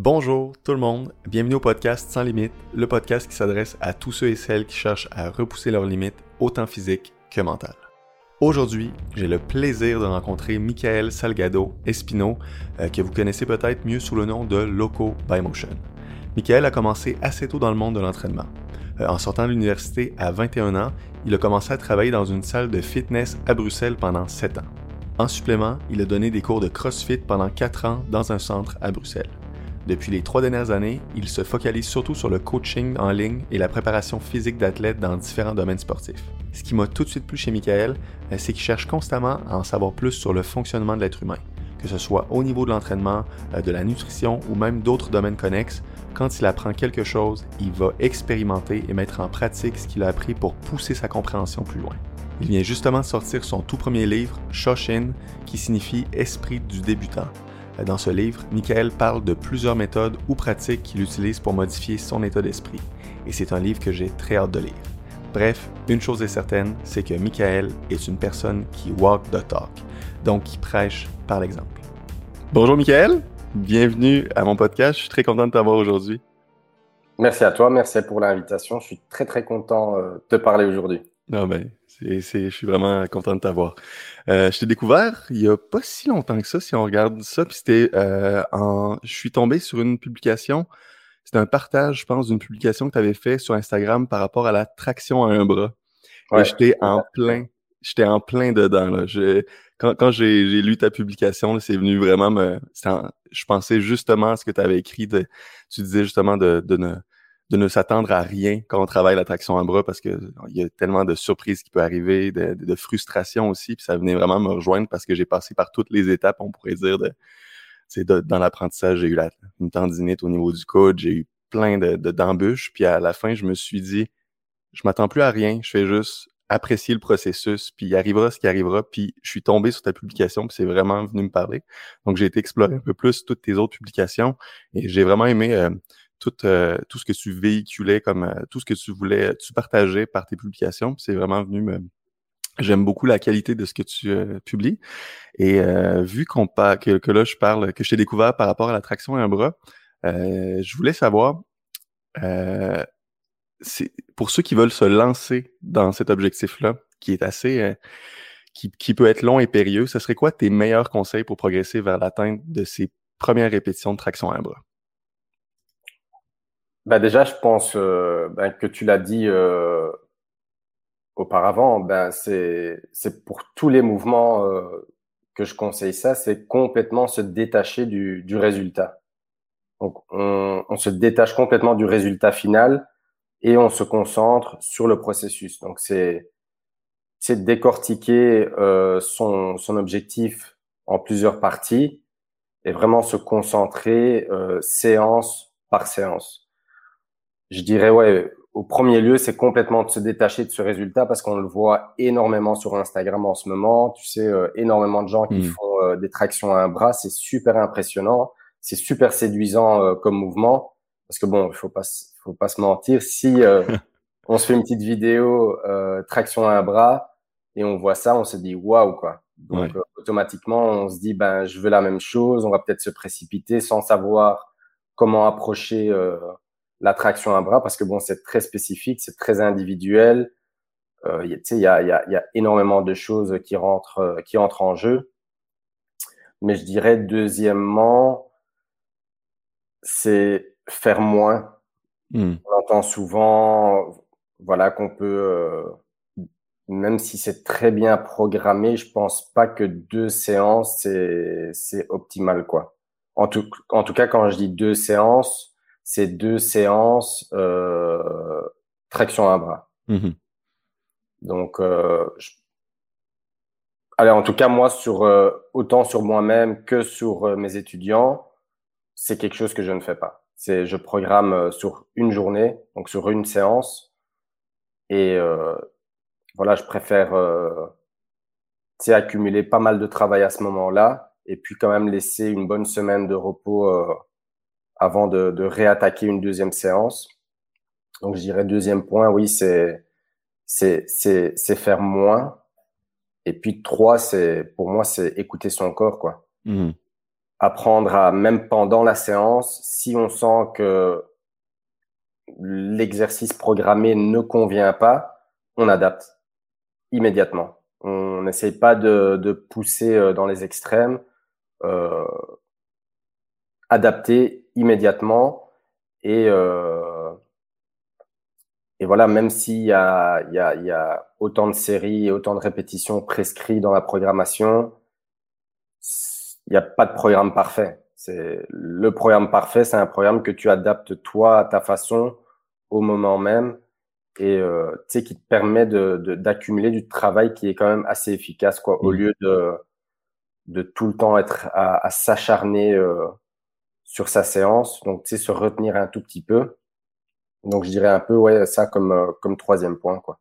Bonjour tout le monde, bienvenue au podcast Sans Limites, le podcast qui s'adresse à tous ceux et celles qui cherchent à repousser leurs limites, autant physiques que mentales. Aujourd'hui, j'ai le plaisir de rencontrer Michael Salgado Espino, euh, que vous connaissez peut-être mieux sous le nom de Loco by Motion. Michael a commencé assez tôt dans le monde de l'entraînement. Euh, en sortant de l'université à 21 ans, il a commencé à travailler dans une salle de fitness à Bruxelles pendant 7 ans. En supplément, il a donné des cours de CrossFit pendant 4 ans dans un centre à Bruxelles. Depuis les trois dernières années, il se focalise surtout sur le coaching en ligne et la préparation physique d'athlètes dans différents domaines sportifs. Ce qui m'a tout de suite plu chez Michael, euh, c'est qu'il cherche constamment à en savoir plus sur le fonctionnement de l'être humain, que ce soit au niveau de l'entraînement, euh, de la nutrition ou même d'autres domaines connexes. Quand il apprend quelque chose, il va expérimenter et mettre en pratique ce qu'il a appris pour pousser sa compréhension plus loin. Il vient justement de sortir son tout premier livre, Shoshin, qui signifie Esprit du débutant, dans ce livre, Michael parle de plusieurs méthodes ou pratiques qu'il utilise pour modifier son état d'esprit, et c'est un livre que j'ai très hâte de lire. Bref, une chose est certaine, c'est que Michael est une personne qui walk the talk, donc qui prêche par l'exemple. Bonjour Michael, bienvenue à mon podcast, je suis très content de t'avoir aujourd'hui. Merci à toi, merci pour l'invitation, je suis très très content euh, de te parler aujourd'hui. Ah ben, je suis vraiment content de t'avoir. Euh, je t'ai découvert il y a pas si longtemps que ça, si on regarde ça. Puis c'était euh, en. Je suis tombé sur une publication. C'était un partage, je pense, d'une publication que tu avais fait sur Instagram par rapport à la traction à un bras. Ouais, j'étais en plein. J'étais en plein dedans. Là. Je, quand quand j'ai lu ta publication, c'est venu vraiment me. je pensais justement à ce que tu avais écrit. De, tu disais justement de, de ne de ne s'attendre à rien quand on travaille la traction à bras parce que il y a tellement de surprises qui peuvent arriver, de, de, frustration aussi. Puis ça venait vraiment me rejoindre parce que j'ai passé par toutes les étapes, on pourrait dire, de, dans l'apprentissage. J'ai eu la, une tendinite au niveau du coude, j'ai eu plein de, d'embûches. Puis à la fin, je me suis dit, je m'attends plus à rien, je fais juste apprécier le processus, puis il arrivera ce qui arrivera, puis je suis tombé sur ta publication, puis c'est vraiment venu me parler. Donc j'ai été explorer un peu plus toutes tes autres publications, et j'ai vraiment aimé euh, tout, euh, tout ce que tu véhiculais, comme euh, tout ce que tu voulais, tu partageais par tes publications. C'est vraiment venu me. J'aime beaucoup la qualité de ce que tu euh, publies. Et vu qu'on que, que là, je parle, que je t'ai découvert par rapport à l'attraction à un bras, je voulais savoir, pour ceux qui veulent se lancer dans cet objectif-là, qui est assez, qui, qui peut être long et périlleux, ce serait quoi tes meilleurs conseils pour progresser vers l'atteinte de ces premières répétitions de traction à un bras? Bah déjà, je pense ben, que tu l'as dit euh, auparavant, ben c'est c'est pour tous les mouvements euh, que je conseille ça, c'est complètement se détacher du, du résultat. Donc on, on, se détache complètement du résultat final et on se concentre sur le processus. Donc c'est c'est décortiquer euh, son son objectif en plusieurs parties et vraiment se concentrer euh, séance par séance je dirais, ouais, au premier lieu, c'est complètement de se détacher de ce résultat parce qu'on le voit énormément sur Instagram en ce moment. Tu sais, euh, énormément de gens qui hmm. font euh, des tractions à un bras. C'est super impressionnant. C'est super séduisant euh, comme mouvement. Parce que bon, il faut pas, faut pas se mentir. Si on se fait une petite vidéo traction à un bras et on voit ça, on se dit waouh quoi. Donc automatiquement, on se dit ben je veux la même chose. On va peut-être se précipiter sans savoir comment approcher l'attraction à bras parce que bon, c'est très spécifique, c'est très individuel. Euh, il y, a, y, a, y a énormément de choses qui rentrent, euh, qui entrent en jeu. Mais je dirais deuxièmement, c'est faire moins. Hmm. On entend souvent, voilà, qu'on peut, euh, même si c'est très bien programmé, je pense pas que deux séances c'est c'est optimal quoi. En tout, en tout cas, quand je dis deux séances, c'est deux séances euh, traction à bras. Mmh Donc, euh, allez, en tout cas, moi, sur euh, autant sur moi-même que sur euh, mes étudiants, c'est quelque chose que je ne fais pas. C'est je programme euh, sur une journée, donc sur une séance, et voilà, je préfère accumuler pas mal de travail à ce moment-là, et puis quand même laisser une bonne semaine de repos avant de, de, réattaquer une deuxième séance. Donc, je dirais deuxième point, oui, c'est c'est c'est faire moins. Et puis trois, c'est pour moi, c'est écouter son corps, quoi. Mmh. apprendre à, même pendant la séance, si on sent que l'exercice programmé ne convient pas, on adapte immédiatement. On n'essaye pas de, de, pousser euh, dans les extrêmes. Euh, adapter immédiatement et euh, et voilà, même s'il y a, il y, a, il y a autant de séries et autant de répétitions prescrites dans la programmation, il n'y a pas de programme parfait. C'est le programme parfait, c'est un programme que tu adaptes toi à ta façon au moment même et euh, tu sais qui te permet de d'accumuler du travail qui est quand même assez efficace quoi au mmh. lieu de de tout le temps être à, à s'acharner euh, sur sa séance donc tu sais se retenir un tout petit peu donc je dirais un peu ouais ça comme euh, comme troisième point quoi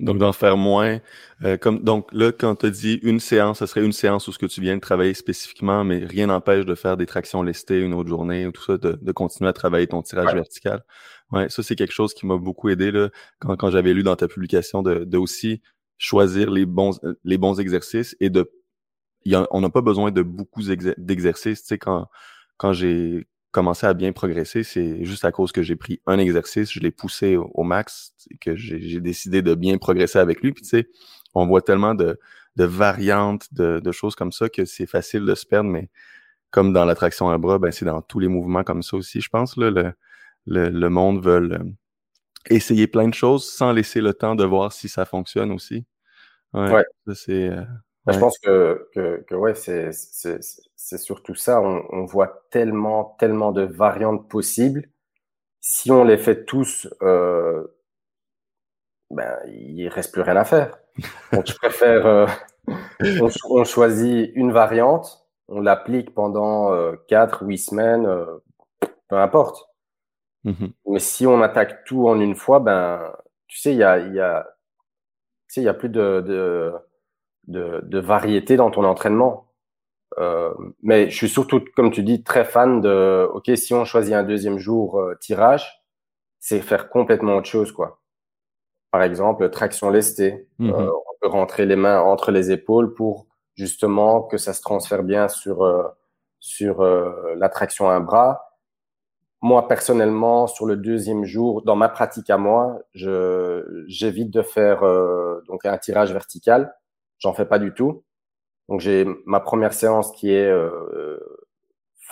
donc, d'en faire moins. Euh, comme, donc, là, quand tu dit une séance, ce serait une séance où ce que tu viens de travailler spécifiquement, mais rien n'empêche de faire des tractions lestées une autre journée ou tout ça, de, de continuer à travailler ton tirage vertical. Ouais, ça, c'est quelque chose qui m'a beaucoup aidé là, quand, quand j'avais lu dans ta publication de, de aussi choisir les bons, les bons exercices et de. Y a, on n'a pas besoin de beaucoup d'exercices. Tu sais, quand, quand j'ai commencé à bien progresser, c'est juste à cause que j'ai pris un exercice, je l'ai poussé au, max, que j'ai décidé de bien progresser avec lui. Puis tu sais, on voit tellement de, de variantes, de, de, choses comme ça que c'est facile de se perdre, mais comme dans l'attraction à bras, ben c'est dans tous les mouvements comme ça aussi, je pense. Là, le, le, le monde veut euh, essayer plein de choses sans laisser le temps de voir si ça fonctionne aussi. Ouais. ouais. c'est euh, je pense que, que, que ouais, c'est, surtout ça. On, on, voit tellement, tellement de variantes possibles. Si on les fait tous, euh, ben, il reste plus rien à faire. Donc, je préfère, euh, on, on, choisit une variante, on l'applique pendant euh, 4, 8 semaines, euh, peu importe. Mmh Mais si on attaque tout en une fois, ben, tu sais, il y a, y a, tu sais, il y a plus de, de de, de variété dans ton entraînement. Euh, mais je suis surtout, comme tu dis, très fan de, ok, si on choisit un deuxième jour euh, tirage, c'est faire complètement autre chose, quoi. Par exemple, traction lestée. Euh, on peut rentrer les mains entre les épaules pour justement que ça se transfère bien sur euh, sur la traction à un bras. Moi, personnellement, sur le deuxième jour, dans ma pratique à moi, je j'évite de faire donc un tirage vertical j'en fais pas du tout. Donc j'ai ma première séance qui est, euh,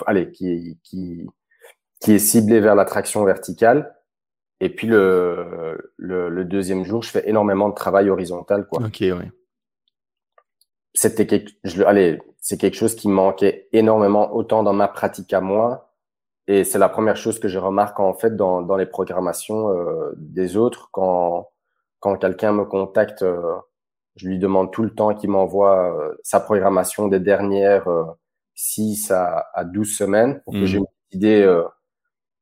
allez, qui, qui, qui est ciblée vers la traction verticale. Et puis le, le, le, deuxième jour, je fais énormément de travail horizontal, quoi. Ok, ouais. C'était quelque, je, allez, c'est quelque chose qui manquait énormément autant dans ma pratique à moi. Et c'est la première chose que je remarque en fait dans, dans les programmations euh, des autres quand quand quelqu'un me contacte euh, je lui demande tout le temps qu'il m'envoie euh, sa programmation des dernières euh, 6 à, à 12 semaines pour que j'ai mmh. une idée. Euh,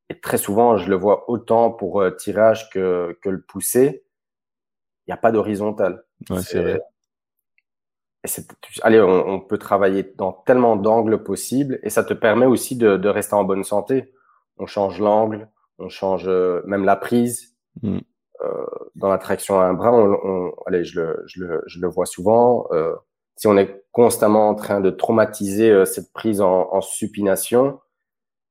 et très souvent, je le vois autant pour euh, tirage que, que le pousser. Il n'y a pas d'horizontal. Ouais, c'est vrai. allez, on, on, peut travailler dans tellement d'angles possibles et ça te permet aussi de, de rester en bonne santé. On change l'angle, on change même la prise. Mmh. Euh, dans la traction à un bras, on, on, allez, je le, je, le, je le vois souvent. Euh, si on est constamment en train de traumatiser euh, cette prise en, en, supination,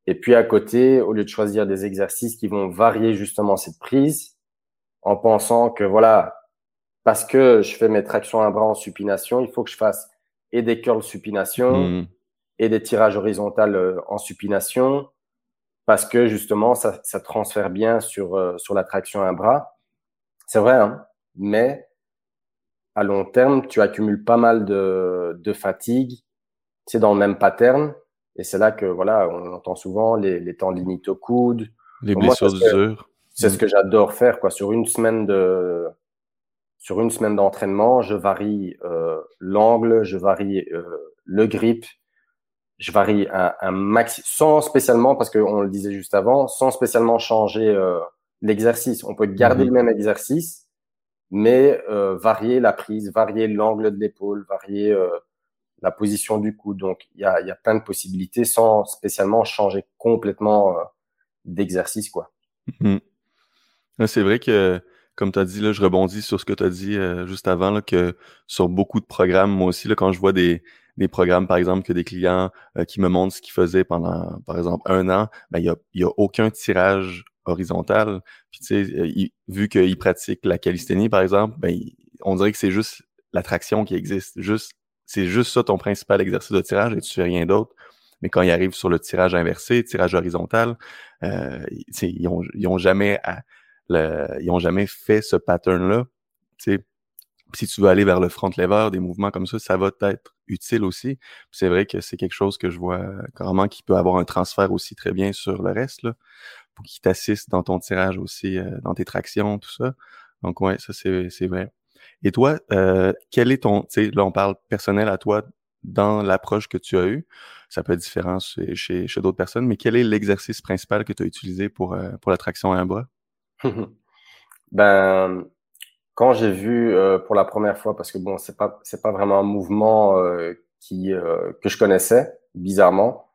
et puis à côté, au lieu de choisir des exercices qui vont varier justement cette prise, en pensant que voilà, parce que je fais mes tractions à un bras en supination, il faut que je fasse et des curls supination mmh. et des tirages horizontales en supination, parce que justement, ça, ça transfère bien sur, sur la traction à un bras. C'est vrai, hein, mais à long terme, tu accumules pas mal de, de fatigue. C'est dans le même pattern. Et c'est là que, voilà, on entend souvent les, les temps limites au coude. Les blessures d'usure. C'est ce que j'adore faire, quoi. Sur une semaine de, sur une semaine d'entraînement, je varie euh, l'angle, je varie euh, le grip, je varie un, un maxi, sans spécialement, parce qu'on le disait juste avant, sans spécialement changer euh, l'exercice. On peut garder mhm. le même exercice, mais euh, varier la prise, varier l'angle de l'épaule, varier euh, la position du cou. Donc, il y a, y a, plein de possibilités sans spécialement changer complètement euh, d'exercice. quoi. Mhm. C'est vrai que, comme tu as dit, là, je rebondis sur ce que tu as dit juste avant, là, que sur beaucoup de programmes, moi aussi, là, quand je vois des, des programmes, par exemple, que des clients euh, qui me montrent ce qu'ils faisaient pendant, par exemple, un an, ben, il n'y a, y a aucun tirage horizontal. Puis, tu sais, euh, vu qu'ils pratiquent la calisthénie, par exemple, ben, on dirait que c'est juste la traction qui existe. Juste, c'est juste ça ton principal exercice de tirage et tu fais rien d'autre. Mais quand ils arrivent sur le tirage inversé, tirage horizontal, euh, ils, ont, ils ont jamais jamais fait ce pattern-là. Si tu veux aller vers le front lever, des mouvements comme ça, ça va être utile aussi. C'est vrai que c'est quelque chose que je vois carrément qui peut avoir un transfert aussi très bien sur le reste, pour qu'il t'assiste dans ton tirage aussi, euh, dans tes tractions, tout ça. Donc ouais, ça c'est vrai. Et toi, euh, quel est ton, tu sais, là on parle personnel à toi dans l'approche que tu as eue. Ça peut être différent chez, chez, d'autres personnes, mais quel est l'exercice principal que tu as utilisé pour, euh, pour la traction à un bras? ben, quand j'ai vu euh, pour la première fois, parce que bon, c'est pas c'est pas vraiment un mouvement euh, qui que je connaissais, bizarrement.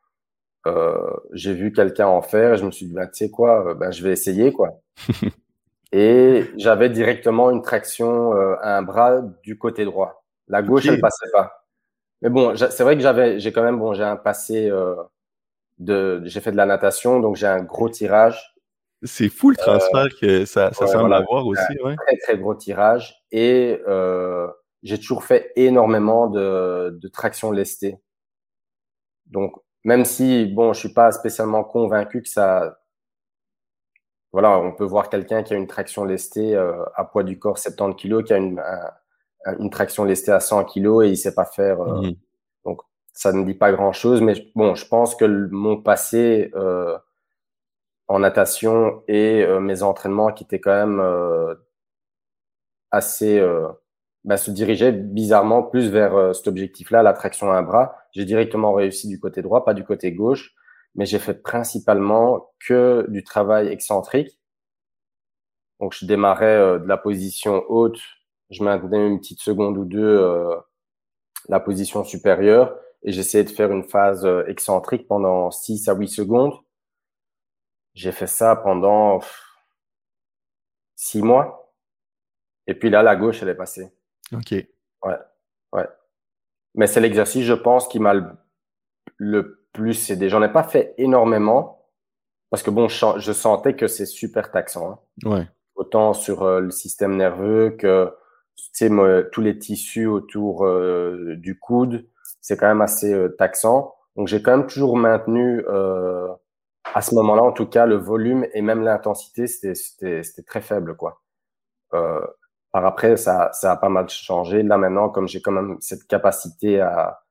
J'ai vu quelqu'un en faire et je me suis dit, ben, tu sais quoi, ben, je vais essayer, quoi. et j'avais directement une traction à un bras du côté droit. La gauche, elle passait pas. Mais bon, c'est vrai que j'avais, j'ai quand même, bon, j'ai un passé euh, de, j'ai fait de la natation, donc j'ai un gros tirage. C'est fou le transfert que ça, ça semble avoir aussi, ouais. Très très gros tirage et euh, j'ai toujours fait énormément de, de traction lestée. Donc même si bon, je suis pas spécialement convaincu que ça, voilà, on peut voir quelqu'un qui a une traction lestée euh, à poids du corps 70 kg, qui a une, une traction lestée à 100 kg et il sait pas faire. Euh, mhm. Donc ça ne dit pas grand chose, mais bon, je pense que mon passé euh, en natation et euh, mes entraînements qui étaient quand même euh, assez euh, bah, se dirigeaient bizarrement plus vers cet objectif-là, la traction à un bras. J'ai directement réussi du côté droit, pas du côté gauche, mais j'ai fait principalement que du travail excentrique. Donc je démarrais de la position haute je maintenais une petite seconde ou deux euh, la position supérieure et j'essayais de faire une phase euh, excentrique pendant 6 à 8 secondes. J'ai fait ça pendant 6 mois. Et puis là, la gauche, elle est passée. OK. Ouais. Ouais. Mais c'est l'exercice, je pense, qui m'a le, plus aidé. J'en ai pas fait énormément parce que bon, je, sentais que c'est super taxant. Hein. Ouais. Autant sur euh, le système nerveux que tu sais, tous les tissus autour euh, du coude, c'est quand même assez euh, taxant. Donc j'ai quand même toujours maintenu, euh, à ce moment-là en tout cas, le volume et même l'intensité, c'était très faible quoi. Par après, ça, ça a pas mal changé. Là maintenant, comme j'ai quand même cette capacité à,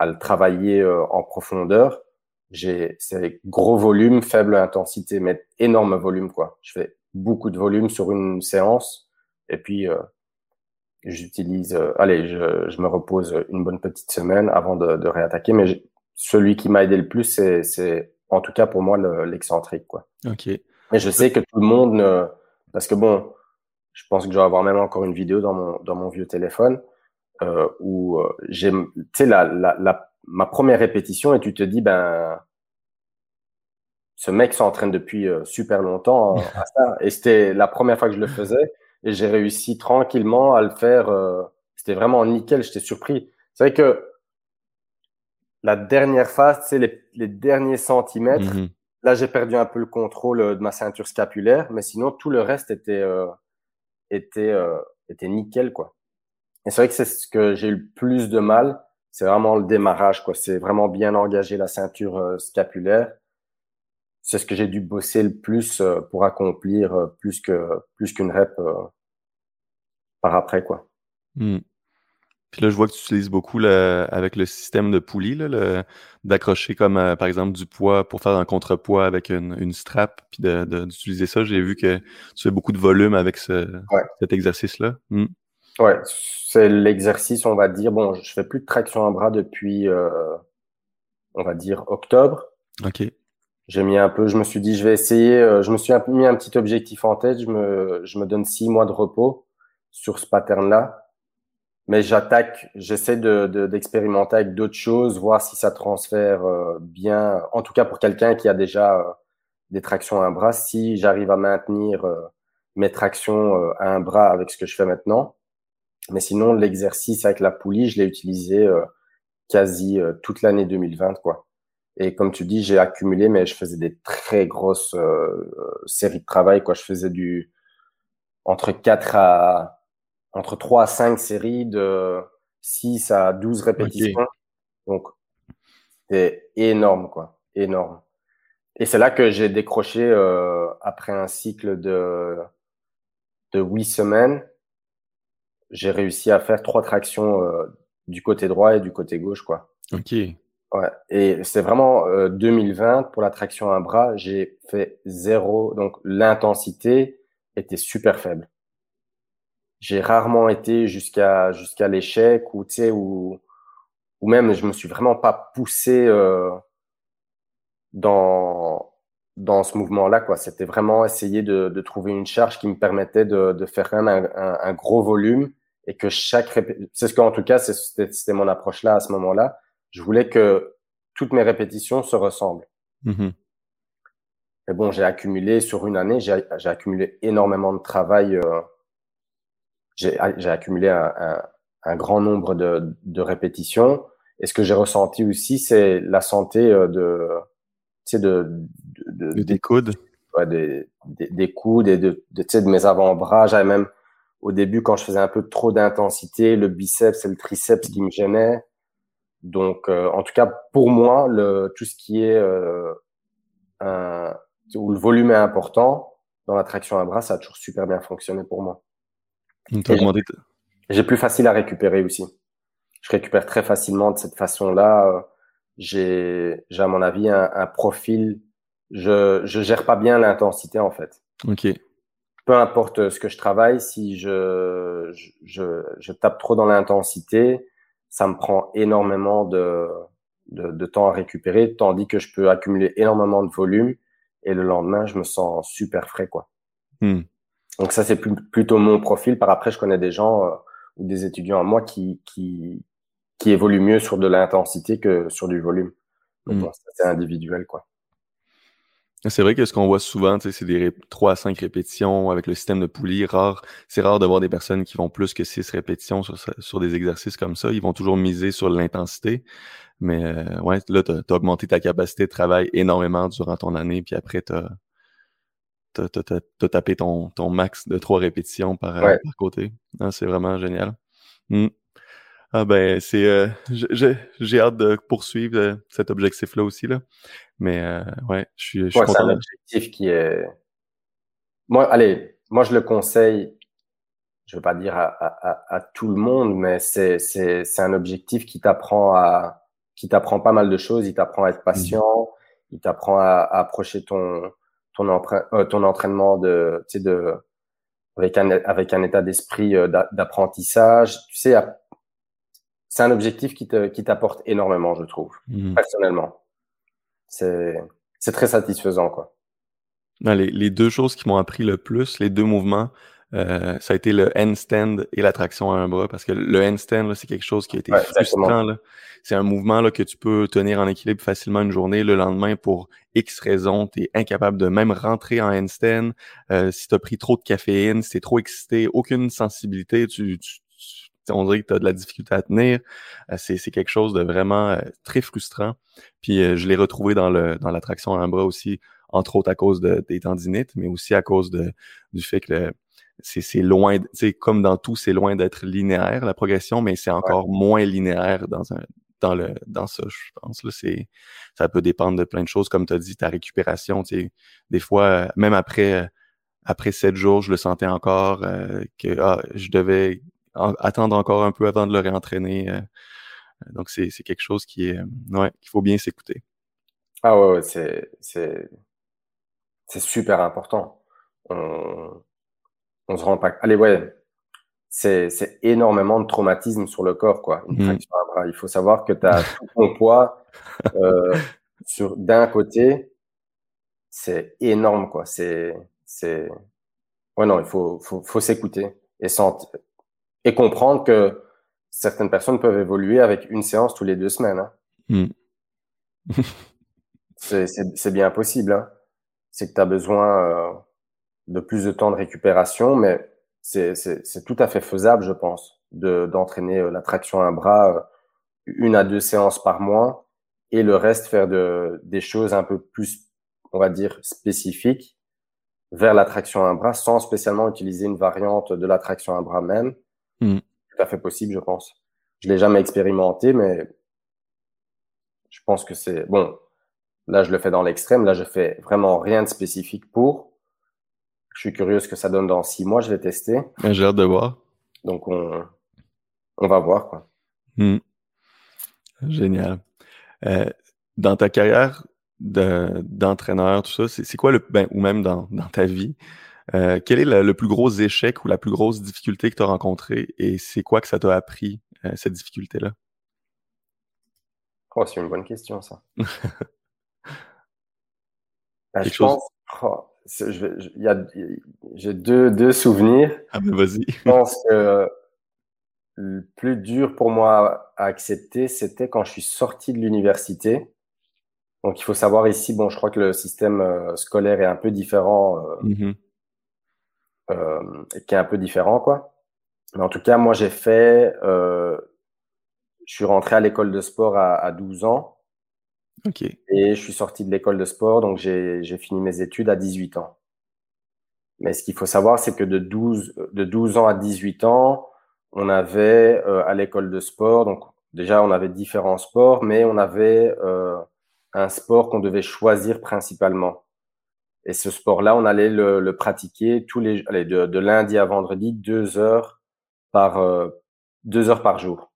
à le travailler en profondeur, j'ai c'est gros volume, faible intensité, mais énorme volume quoi. Je fais beaucoup de volume sur une séance et puis, euh, j'utilise, euh, allez, je, je, me repose une bonne petite semaine avant de, de réattaquer. Mais celui qui m'a aidé le plus, c'est, en tout cas pour moi, l'excentrique, quoi. Ok. Mais je sais que tout le monde ne, parce que bon, je pense que je vais avoir même encore une vidéo dans mon, dans mon vieux téléphone euh, où euh, j'ai, tu sais, la, la, la, ma première répétition et tu te dis, ben, ce mec s'entraîne depuis super longtemps à ça. Et c'était la première fois que je le faisais et j'ai réussi tranquillement à le faire. Euh, c'était vraiment nickel, j'étais surpris. C'est vrai que la dernière phase, c'est les, les, derniers centimètres. Mhm. Là, j'ai perdu un peu le contrôle euh, de ma ceinture scapulaire, mais sinon tout le reste était euh, était euh, était nickel quoi. Et c'est vrai que c'est ce que j'ai eu le plus de mal, c'est vraiment le démarrage quoi. C'est vraiment bien engagé la ceinture euh, scapulaire c'est ce que j'ai dû bosser le plus euh, pour accomplir plus que plus qu'une rep par après quoi. Hmm. Puis là, je vois que tu utilises beaucoup le, avec le système de poulie, d'accrocher comme par exemple du poids pour faire un contrepoids avec une, une strap, puis d'utiliser ça. J'ai vu que tu fais beaucoup de volume avec ce, cet exercice-là. Hmm. Ouais, c'est l'exercice, on va dire. Bon, je fais plus de traction à bras depuis, on va dire, octobre. OK j'ai mis un peu, je me suis dit, je vais essayer, euh, je me suis mis un petit objectif en tête, je me, je me donne six mois de repos sur ce pattern-là. Mais j'attaque, j'essaie de, d'expérimenter avec d'autres choses, voir si ça transfère euh, bien, en tout cas pour quelqu'un qui a déjà euh, des tractions à un bras, si j'arrive à maintenir mes tractions à un bras avec ce que je fais maintenant. Mais sinon, l'exercice avec la poulie, je l'ai utilisé euh, quasi euh, toute l'année 2020, quoi. Et comme tu dis, j'ai accumulé, mais je faisais des très grosses séries de travail, quoi. Je faisais du entre 4 à entre 3 à 5 séries de 6 à 12 répétitions. Donc, c'est énorme, quoi. Énorme. Et c'est là que j'ai décroché euh, après un cycle de de huit semaines. J'ai réussi à faire trois tractions euh, du côté droit et du côté gauche, quoi. Ok. Ouais. Et c'est vraiment euh, 2020 pour la traction à un bras, j'ai fait zéro. Donc l'intensité était super faible. J'ai rarement été jusqu'à jusqu'à l'échec ou tu sais ou ou même je me suis vraiment pas poussé euh, dans dans ce mouvement-là. quoi. C'était vraiment essayer de, de, trouver une charge qui me permettait de, de faire un, un, un, gros volume et que chaque répétition, c'est ce qu'en tout cas c'était mon approche là à ce moment-là. Je voulais que toutes mes répétitions se ressemblent. Mm-hmm. Mais bon, j'ai accumulé sur une année, j'ai accumulé énormément de travail. Euh, j'ai accumulé un, un, grand nombre de, de répétitions. Et ce que j'ai ressenti aussi, c'est la santé euh, de, tu sais, de, de, de, des coudes. Ouais, des, des, des coudes et de, de, tu sais, de mes avant-bras. J'avais même, au début, quand je faisais un peu trop d'intensité, le biceps et le triceps qui me gênaient. Donc, euh, en tout cas, pour moi, le, tout ce qui est euh, un, où le volume est important dans la traction à bras, ça a toujours super bien fonctionné pour moi. J'ai plus facile à récupérer aussi. Je récupère très facilement de cette façon-là. J'ai, à mon avis un, un, profil. Je, je gère pas bien l'intensité en fait. Ok. Peu importe ce que je travaille, si je, je, je tape trop dans l'intensité, ça me prend énormément de, de, de, temps à récupérer, tandis que je peux accumuler énormément de volume et le lendemain, je me sens super frais, quoi. Hmm. Donc ça, c'est plutôt mon profil. Par après, je connais des gens euh, ou des étudiants à moi qui, qui, qui évoluent mieux sur de l'intensité que sur du volume. Donc, bon, c'est individuel, quoi. C'est vrai que ce qu'on voit souvent, c'est des 3 à 5 répétitions avec le système de poulie. Rare, c'est rare de voir des personnes qui vont plus que 6 répétitions sur, sur des exercices comme ça. Ils vont toujours miser sur l'intensité. Mais euh, ouais, là, tu as, augmenté ta capacité de travail énormément durant ton année, puis après, tu as, tapé ton, ton max de 3 répétitions par, euh, par côté. Ah, c'est vraiment génial. Hmm. Ah ben, c'est, euh, j'ai hâte de poursuivre euh, cet objectif-là aussi là. Mais euh, ouais, je suis, je suis ouais, C'est un objectif qui est. Moi, allez, moi je le conseille. Je veux pas dire à, à, à tout le monde, mais c'est c'est c'est un objectif qui t'apprend à qui t'apprend pas mal de choses. Il t'apprend à être mmh patient. Il t'apprend à, à, approcher ton ton, euh, ton entraînement de tu sais de avec un avec un état d'esprit d'apprentissage. Tu sais, c'est un objectif qui te, qui t'apporte énormément, je trouve, mmh. personnellement. C'est, c'est très satisfaisant, quoi. les, les, deux choses qui m'ont appris le plus, les deux mouvements, euh, ça a été le handstand et la traction à un bras, parce que le handstand, c'est quelque chose qui a été frustrant. Là. C'est un mouvement là, que tu peux tenir en équilibre facilement une journée. Le lendemain, pour X raisons, tu es incapable de même rentrer en handstand. Euh, si tu as pris trop de caféine, si tu trop excité, aucune sensibilité, tu, tu, on dirait que tu as de la difficulté à tenir. Euh, c'est, quelque chose de vraiment euh, très frustrant. Puis euh, je l'ai retrouvé dans, le, dans la traction à un bras aussi, entre autres à cause de, des tendinites, mais aussi à cause de, du fait que c'est, c'est loin, c'est comme dans tout, c'est loin d'être linéaire la progression, mais c'est encore moins linéaire dans un dans le dans ça, je pense. Là, c'est ça peut dépendre de plein de choses, comme tu as dit, ta récupération. Des fois, même après après sept jours, je le sentais encore que ah, je devais attendre encore un peu avant de le réentraîner. Euh, donc, c'est quelque chose qui est, euh, ouais, qu'il faut bien s'écouter. Ah ouais, ouais c'est, c'est, c'est super important. On, on se rend pas. Allez, ouais, c'est, c'est énormément de traumatisme sur le corps, quoi. Une mmh. bras. Il faut savoir que tu as tout ton poids euh, sur d'un côté, c'est énorme, quoi. C'est, c'est, ouais, non, il faut, faut, faut s'écouter et sentir et comprendre que certaines personnes peuvent évoluer avec une séance tous les deux semaines. Hein. Mm. c'est bien possible. Hein. C'est que tu as besoin euh, de plus de temps de récupération, mais c'est tout à fait faisable, je pense. d'entraîner euh, la traction à un bras euh, une à deux séances par mois et le reste faire de, des choses un peu plus, on va dire, spécifiques vers la traction à un bras sans spécialement utiliser une variante de la traction à un bras même. Hmm. Tout à fait possible, je pense. Je l'ai jamais expérimenté, mais je pense que c'est bon. Là, je le fais dans l'extrême. Là, je fais vraiment rien de spécifique pour. Je suis curieux ce que ça donne dans six mois. Je vais tester. J'ai hâte de voir. Donc, on, on va voir. Quoi. Hmm. Génial. Euh, dans ta carrière d'entraîneur, tout ça, c'est quoi le, ben, ou même dans, dans ta vie, euh, quel est le, plus gros échec ou la plus grosse difficulté que tu as rencontré et c'est quoi que ça t'a appris, euh, cette difficulté-là? Oh, c'est une bonne question, ça. Ben, je pense, oh, j'ai deux, deux souvenirs. Ah ben vas-y. Je pense que le plus dur pour moi à accepter, c'était quand je suis sorti de l'université. Donc, il faut savoir ici, bon, je crois que le système euh, scolaire est un peu différent, euh, mm-hmm. euh, qui est un peu différent, quoi. Mais en tout cas, moi, j'ai fait, euh, je suis rentré à l'école de sport à, à 12 ans. Et je suis sorti de l'école de sport, donc j'ai fini mes études à 18 ans. Mais ce qu'il faut savoir, c'est que de 12, de 12 ans à 18 ans, on avait euh, à l'école de sport, donc déjà on avait différents sports, mais on avait euh, un sport qu'on devait choisir principalement. Et ce sport-là, on allait le, pratiquer tous les, allez, de, de, lundi à vendredi, deux heures par euh, deux heures par jour,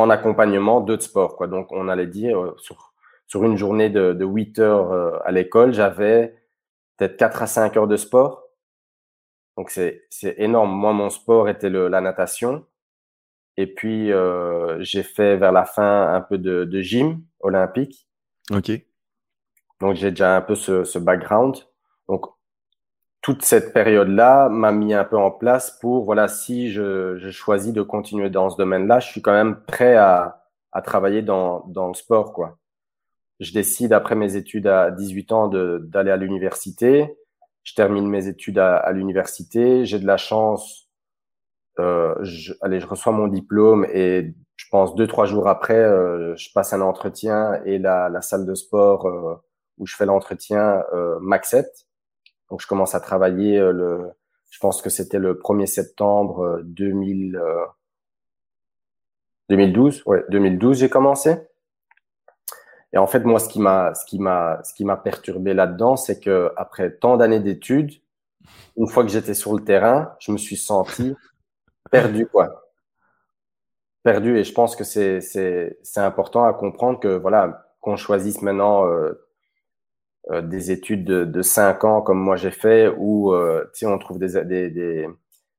en accompagnement d'autres sports. Quoi. Donc on allait dire euh, sur sur une journée de, de 8 heures euh, à l'école, j'avais peut-être 4 à 5 heures de sport donc c'est énorme. Moi, mon sport était le, la natation. Et puis, euh, j'ai fait vers la fin un peu de, de gym olympique. OK. Donc, j'ai déjà un peu ce, ce, background. Donc, toute cette période-là m'a mis un peu en place pour, voilà, si je, je choisis de continuer dans ce domaine-là, je suis quand même prêt à, à travailler dans, dans le sport, quoi. Je décide, après mes études à 18 ans, d'aller à l'université je termine mes études à, à l'université, j'ai de la chance, euh, je, allez, je reçois mon diplôme et je pense deux trois jours après, euh, je passe un entretien et la, la salle de sport euh, où je fais l'entretien euh, m'accepte. Donc je commence à travailler euh, le, je pense que c'était le 1er septembre 2000, 2012, ouais, 2012 j'ai commencé. Et en fait, moi, ce qui m'a, ce qui m'a, ce qui m'a perturbé là-dedans, c'est que après tant d'années d'études, une fois que j'étais sur le terrain, je me suis senti perdu, quoi. Perdu. Et je pense que c'est, c'est, c'est important à comprendre que voilà, qu'on choisisse maintenant euh, euh, des études de, de cinq ans comme moi j'ai fait, où euh, on trouve des, des, des,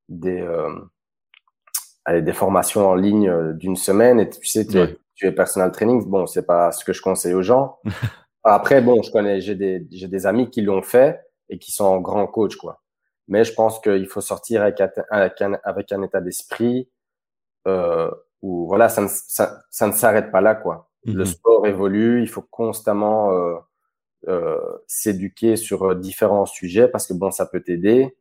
des, euh, des formations en ligne euh, d'une semaine, et tu sais, tu, tu es personal training, bon, c'est pas ce que je conseille aux gens. Après, bon, je connais, j'ai des, j'ai des amis qui l'ont fait et qui sont grands coachs, quoi. Mais je pense qu'il faut sortir avec, avec, un, avec un état d'esprit euh, où, voilà, ça ne, ça, ça ne s'arrête pas là, quoi. Le mhm. sport évolue, il faut constamment euh, s'éduquer sur différents sujets parce que, bon, ça peut t'aider.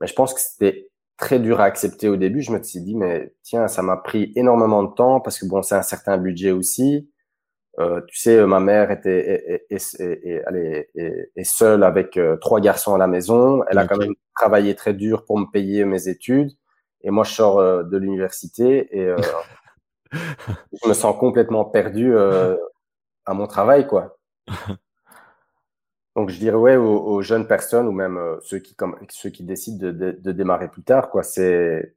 Mais je pense que c'était très dur à accepter au début. Je me suis dit, mais tiens, ça m'a pris énormément de temps parce que bon, c'est un certain budget aussi. Euh, tu sais, ma mère était est, est, est, seule avec euh, trois garçons à la maison. Elle a quand même travaillé très dur pour me payer mes études. Et moi, je sors euh, de l'université et euh, je me sens complètement perdu à mon travail, quoi. Donc, je dirais ouais aux, jeunes personnes ou même euh, ceux qui comme ceux qui décident de, de, de démarrer plus tard, quoi, c'est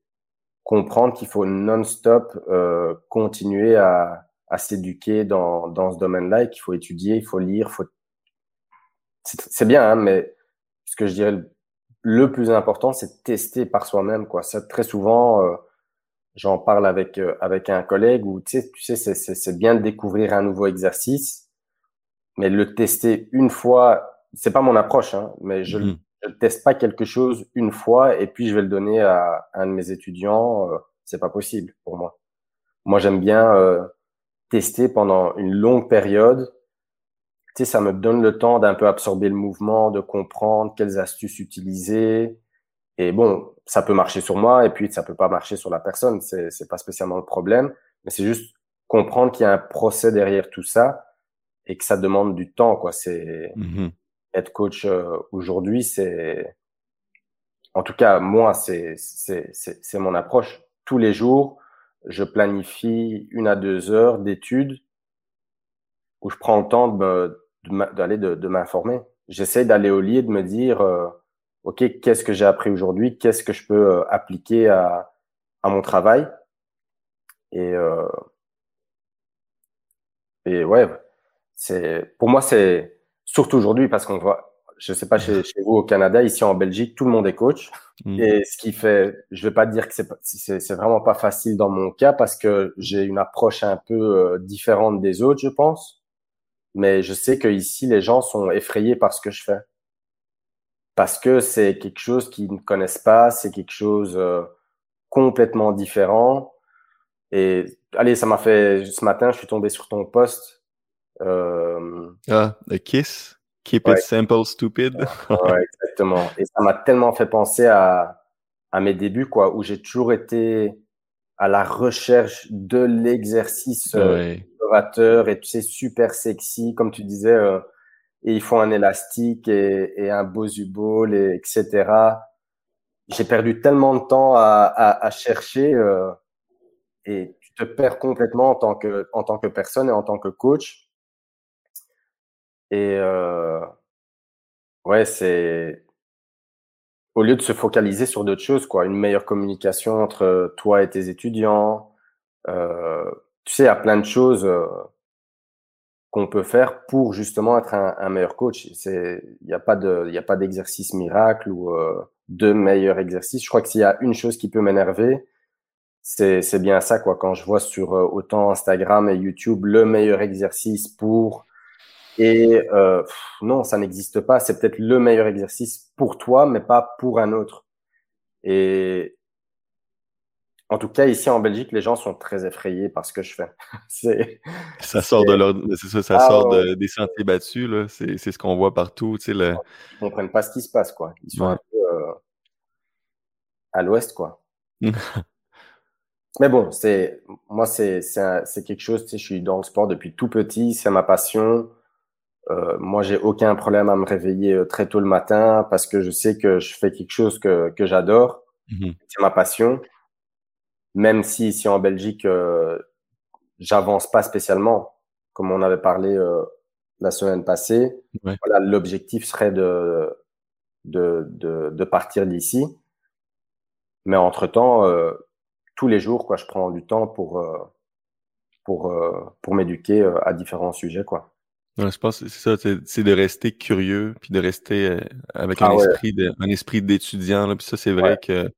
comprendre qu'il faut non-stop euh, continuer à, à s'éduquer dans, dans ce domaine-là et qu'il faut étudier, il faut lire, faut c'est bien, hein, mais ce que je dirais le plus important, c'est tester par soi-même, quoi. Ça, très souvent, euh, j'en parle avec euh, avec un collègue où tu sais, tu sais, c'est bien de découvrir un nouveau exercice, mais le tester une fois c'est pas mon approche, hein, mais je ne mhm. teste pas quelque chose une fois et puis je vais le donner à, un de mes étudiants. Euh, c'est pas possible pour moi. Moi, j'aime bien euh, tester pendant une longue période. Tu sais, ça me donne le temps d'un peu absorber le mouvement, de comprendre quelles astuces utiliser. Et bon, ça peut marcher sur moi et puis ça peut pas marcher sur la personne. C'est, c'est pas spécialement le problème, mais c'est juste comprendre qu'il y a un procès derrière tout ça et que ça demande du temps, quoi. C'est, Mhm. Être coach euh, aujourd'hui, c'est, en tout cas, moi, c'est, c'est, c'est, mon approche. Tous les jours, je planifie une à deux heures d'études où je prends le temps d'aller de, de m'informer. J'essaie d'aller au lit et de me dire, euh, OK, qu'est-ce que j'ai appris aujourd'hui? Qu'est-ce que je peux euh, appliquer à, à mon travail? Et, euh, et ouais, c'est, pour moi, c'est surtout aujourd'hui parce qu'on voit, je sais pas chez, chez vous au Canada, ici en Belgique, tout le monde est coach. Mm. Et ce qui fait, je vais pas dire que c'est pas- c'est c'est vraiment pas facile dans mon cas parce que j'ai une approche un peu euh, différente des autres, je pense. Mais je sais que ici les gens sont effrayés par ce que je fais parce que c'est quelque chose qu'ils ne connaissent pas, c'est quelque chose euh, complètement différent. Et allez, ça m'a fait ce matin, je suis tombé sur ton post. Euh, Ah, The Kiss? Keep Ouais. it simple, stupid? Ouais, exactement. Et ça m'a tellement fait penser à, à mes débuts, quoi, où j'ai toujours été à la recherche de l'exercice euh, Ouais. et tu sais, super sexy, comme tu disais, euh, et ils font un élastique et, et un Bosu Ball, et etc. J'ai perdu tellement de temps à, à, à chercher euh, et tu te perds complètement en tant que, en tant que personne et en tant que coach. Et ouais, c'est au lieu de se focaliser sur d'autres choses, quoi, une meilleure communication entre toi et tes étudiants. Tu sais, il y a plein de choses qu'on peut faire pour justement être un, meilleur coach. C'est, il n'y a pas de, il a pas d'exercice miracle ou de meilleur exercice. Je crois que s'il y a une chose qui peut m'énerver, c'est, c'est bien ça, quoi. Quand je vois sur autant Instagram et YouTube le meilleur exercice pour et euh, pff, non, ça n'existe pas. C'est peut-être le meilleur exercice pour toi, mais pas pour un autre. Et en tout cas, ici en Belgique, les gens sont très effrayés par ce que je fais. Ça sort de leur, c'est ça, ça Ah, sort ouais. de- des sentiers battus, là. C'est, c'est ce qu'on voit partout, tu sais, le, ils comprennent pas ce qui se passe, quoi. Ils sont Ouais. un peu euh, à l'ouest, quoi. Mais bon, c'est moi, c'est c'est quelque chose. Tu sais, je suis dans le sport depuis tout petit. C'est ma passion. Euh, moi, j'ai aucun problème à me réveiller euh, très tôt le matin parce que je sais que je fais quelque chose que que j'adore. Mhm. C'est ma passion. Même si ici en Belgique, euh, j'avance pas spécialement, comme on avait parlé euh, la semaine passée. Ouais. Voilà, l'objectif serait de de de, de partir d'ici. Mais entre temps, tous les jours, quoi, je prends du temps pour euh, pour euh, pour m'éduquer euh, à différents sujets, quoi. Ouais, je pense que c'est ça, c'est de rester curieux, puis de rester euh, avec Ah un ouais. esprit de, un esprit d'étudiant. Là. Puis ça, c'est vrai Ouais. que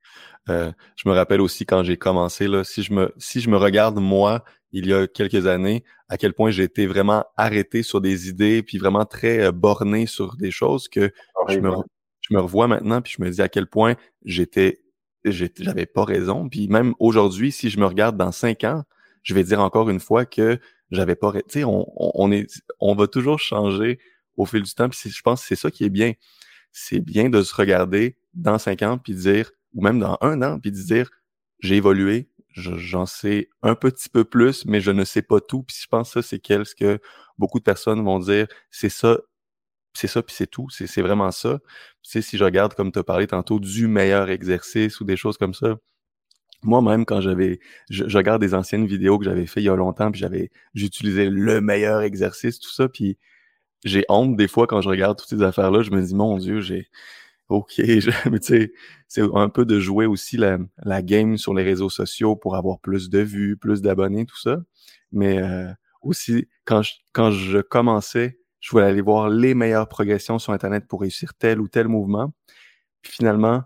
euh, je me rappelle aussi quand j'ai commencé, là, si je me si je me regarde moi, il y a quelques années, à quel point j'ai été vraiment arrêté sur des idées, puis vraiment très euh, borné sur des choses que je me, je me revois maintenant, puis je me dis à quel point j'étais- j'avais pas raison. Puis même aujourd'hui, si je me regarde dans cinq ans, je vais dire encore une fois que j'avais pas, tu sais, on, on, est, on va toujours changer au fil du temps. Puis je pense que c'est ça qui est bien. C'est bien de se regarder dans cinq ans puis dire, ou même dans un an, puis de dire, j'ai évolué, je- j'en sais un petit peu plus, mais je ne sais pas tout. Puis je pense que ça, c'est quelque que beaucoup de personnes vont dire, c'est ça, c'est ça, puis c'est tout. C'est c'est vraiment ça. Tu sais, si je regarde, comme tu as parlé tantôt, du meilleur exercice ou des choses comme ça, moi-même, quand j'avais, je, je regarde des anciennes vidéos que j'avais fait il y a longtemps, puis j'avais, j'utilisais le meilleur exercice, tout ça, puis j'ai honte des fois quand je regarde toutes ces affaires-là, je me dis, mon Dieu, j'ai, ok, je- mais tu sais, c'est un peu de jouer aussi la, la game sur les réseaux sociaux pour avoir plus de vues, plus d'abonnés, tout ça. Mais euh, aussi, quand je, quand je commençais, je voulais aller voir les meilleures progressions sur Internet pour réussir tel ou tel mouvement. Puis finalement,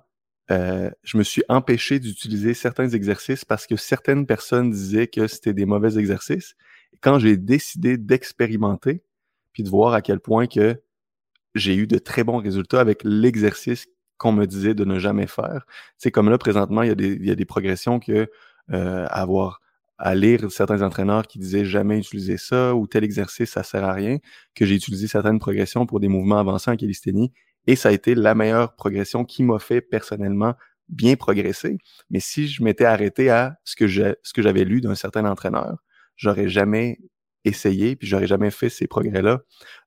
euh, je me suis empêché d'utiliser certains exercices parce que certaines personnes disaient que c'était des mauvais exercices. Quand j'ai décidé d'expérimenter, puis de voir à quel point que j'ai eu de très bons résultats avec l'exercice qu'on me disait de ne jamais faire. C'est comme là, présentement, il y a des, il y a des progressions que euh, avoir à lire certains entraîneurs qui disaient jamais utiliser ça ou tel exercice, ça sert à rien, que j'ai utilisé certaines progressions pour des mouvements avancés en calisthénie et ça a été la meilleure progression qui m'a fait personnellement bien progresser. Mais si je m'étais arrêté à ce que j'avais lu d'un certain entraîneur, j'aurais jamais essayé, puis j'aurais jamais fait ces progrès-là.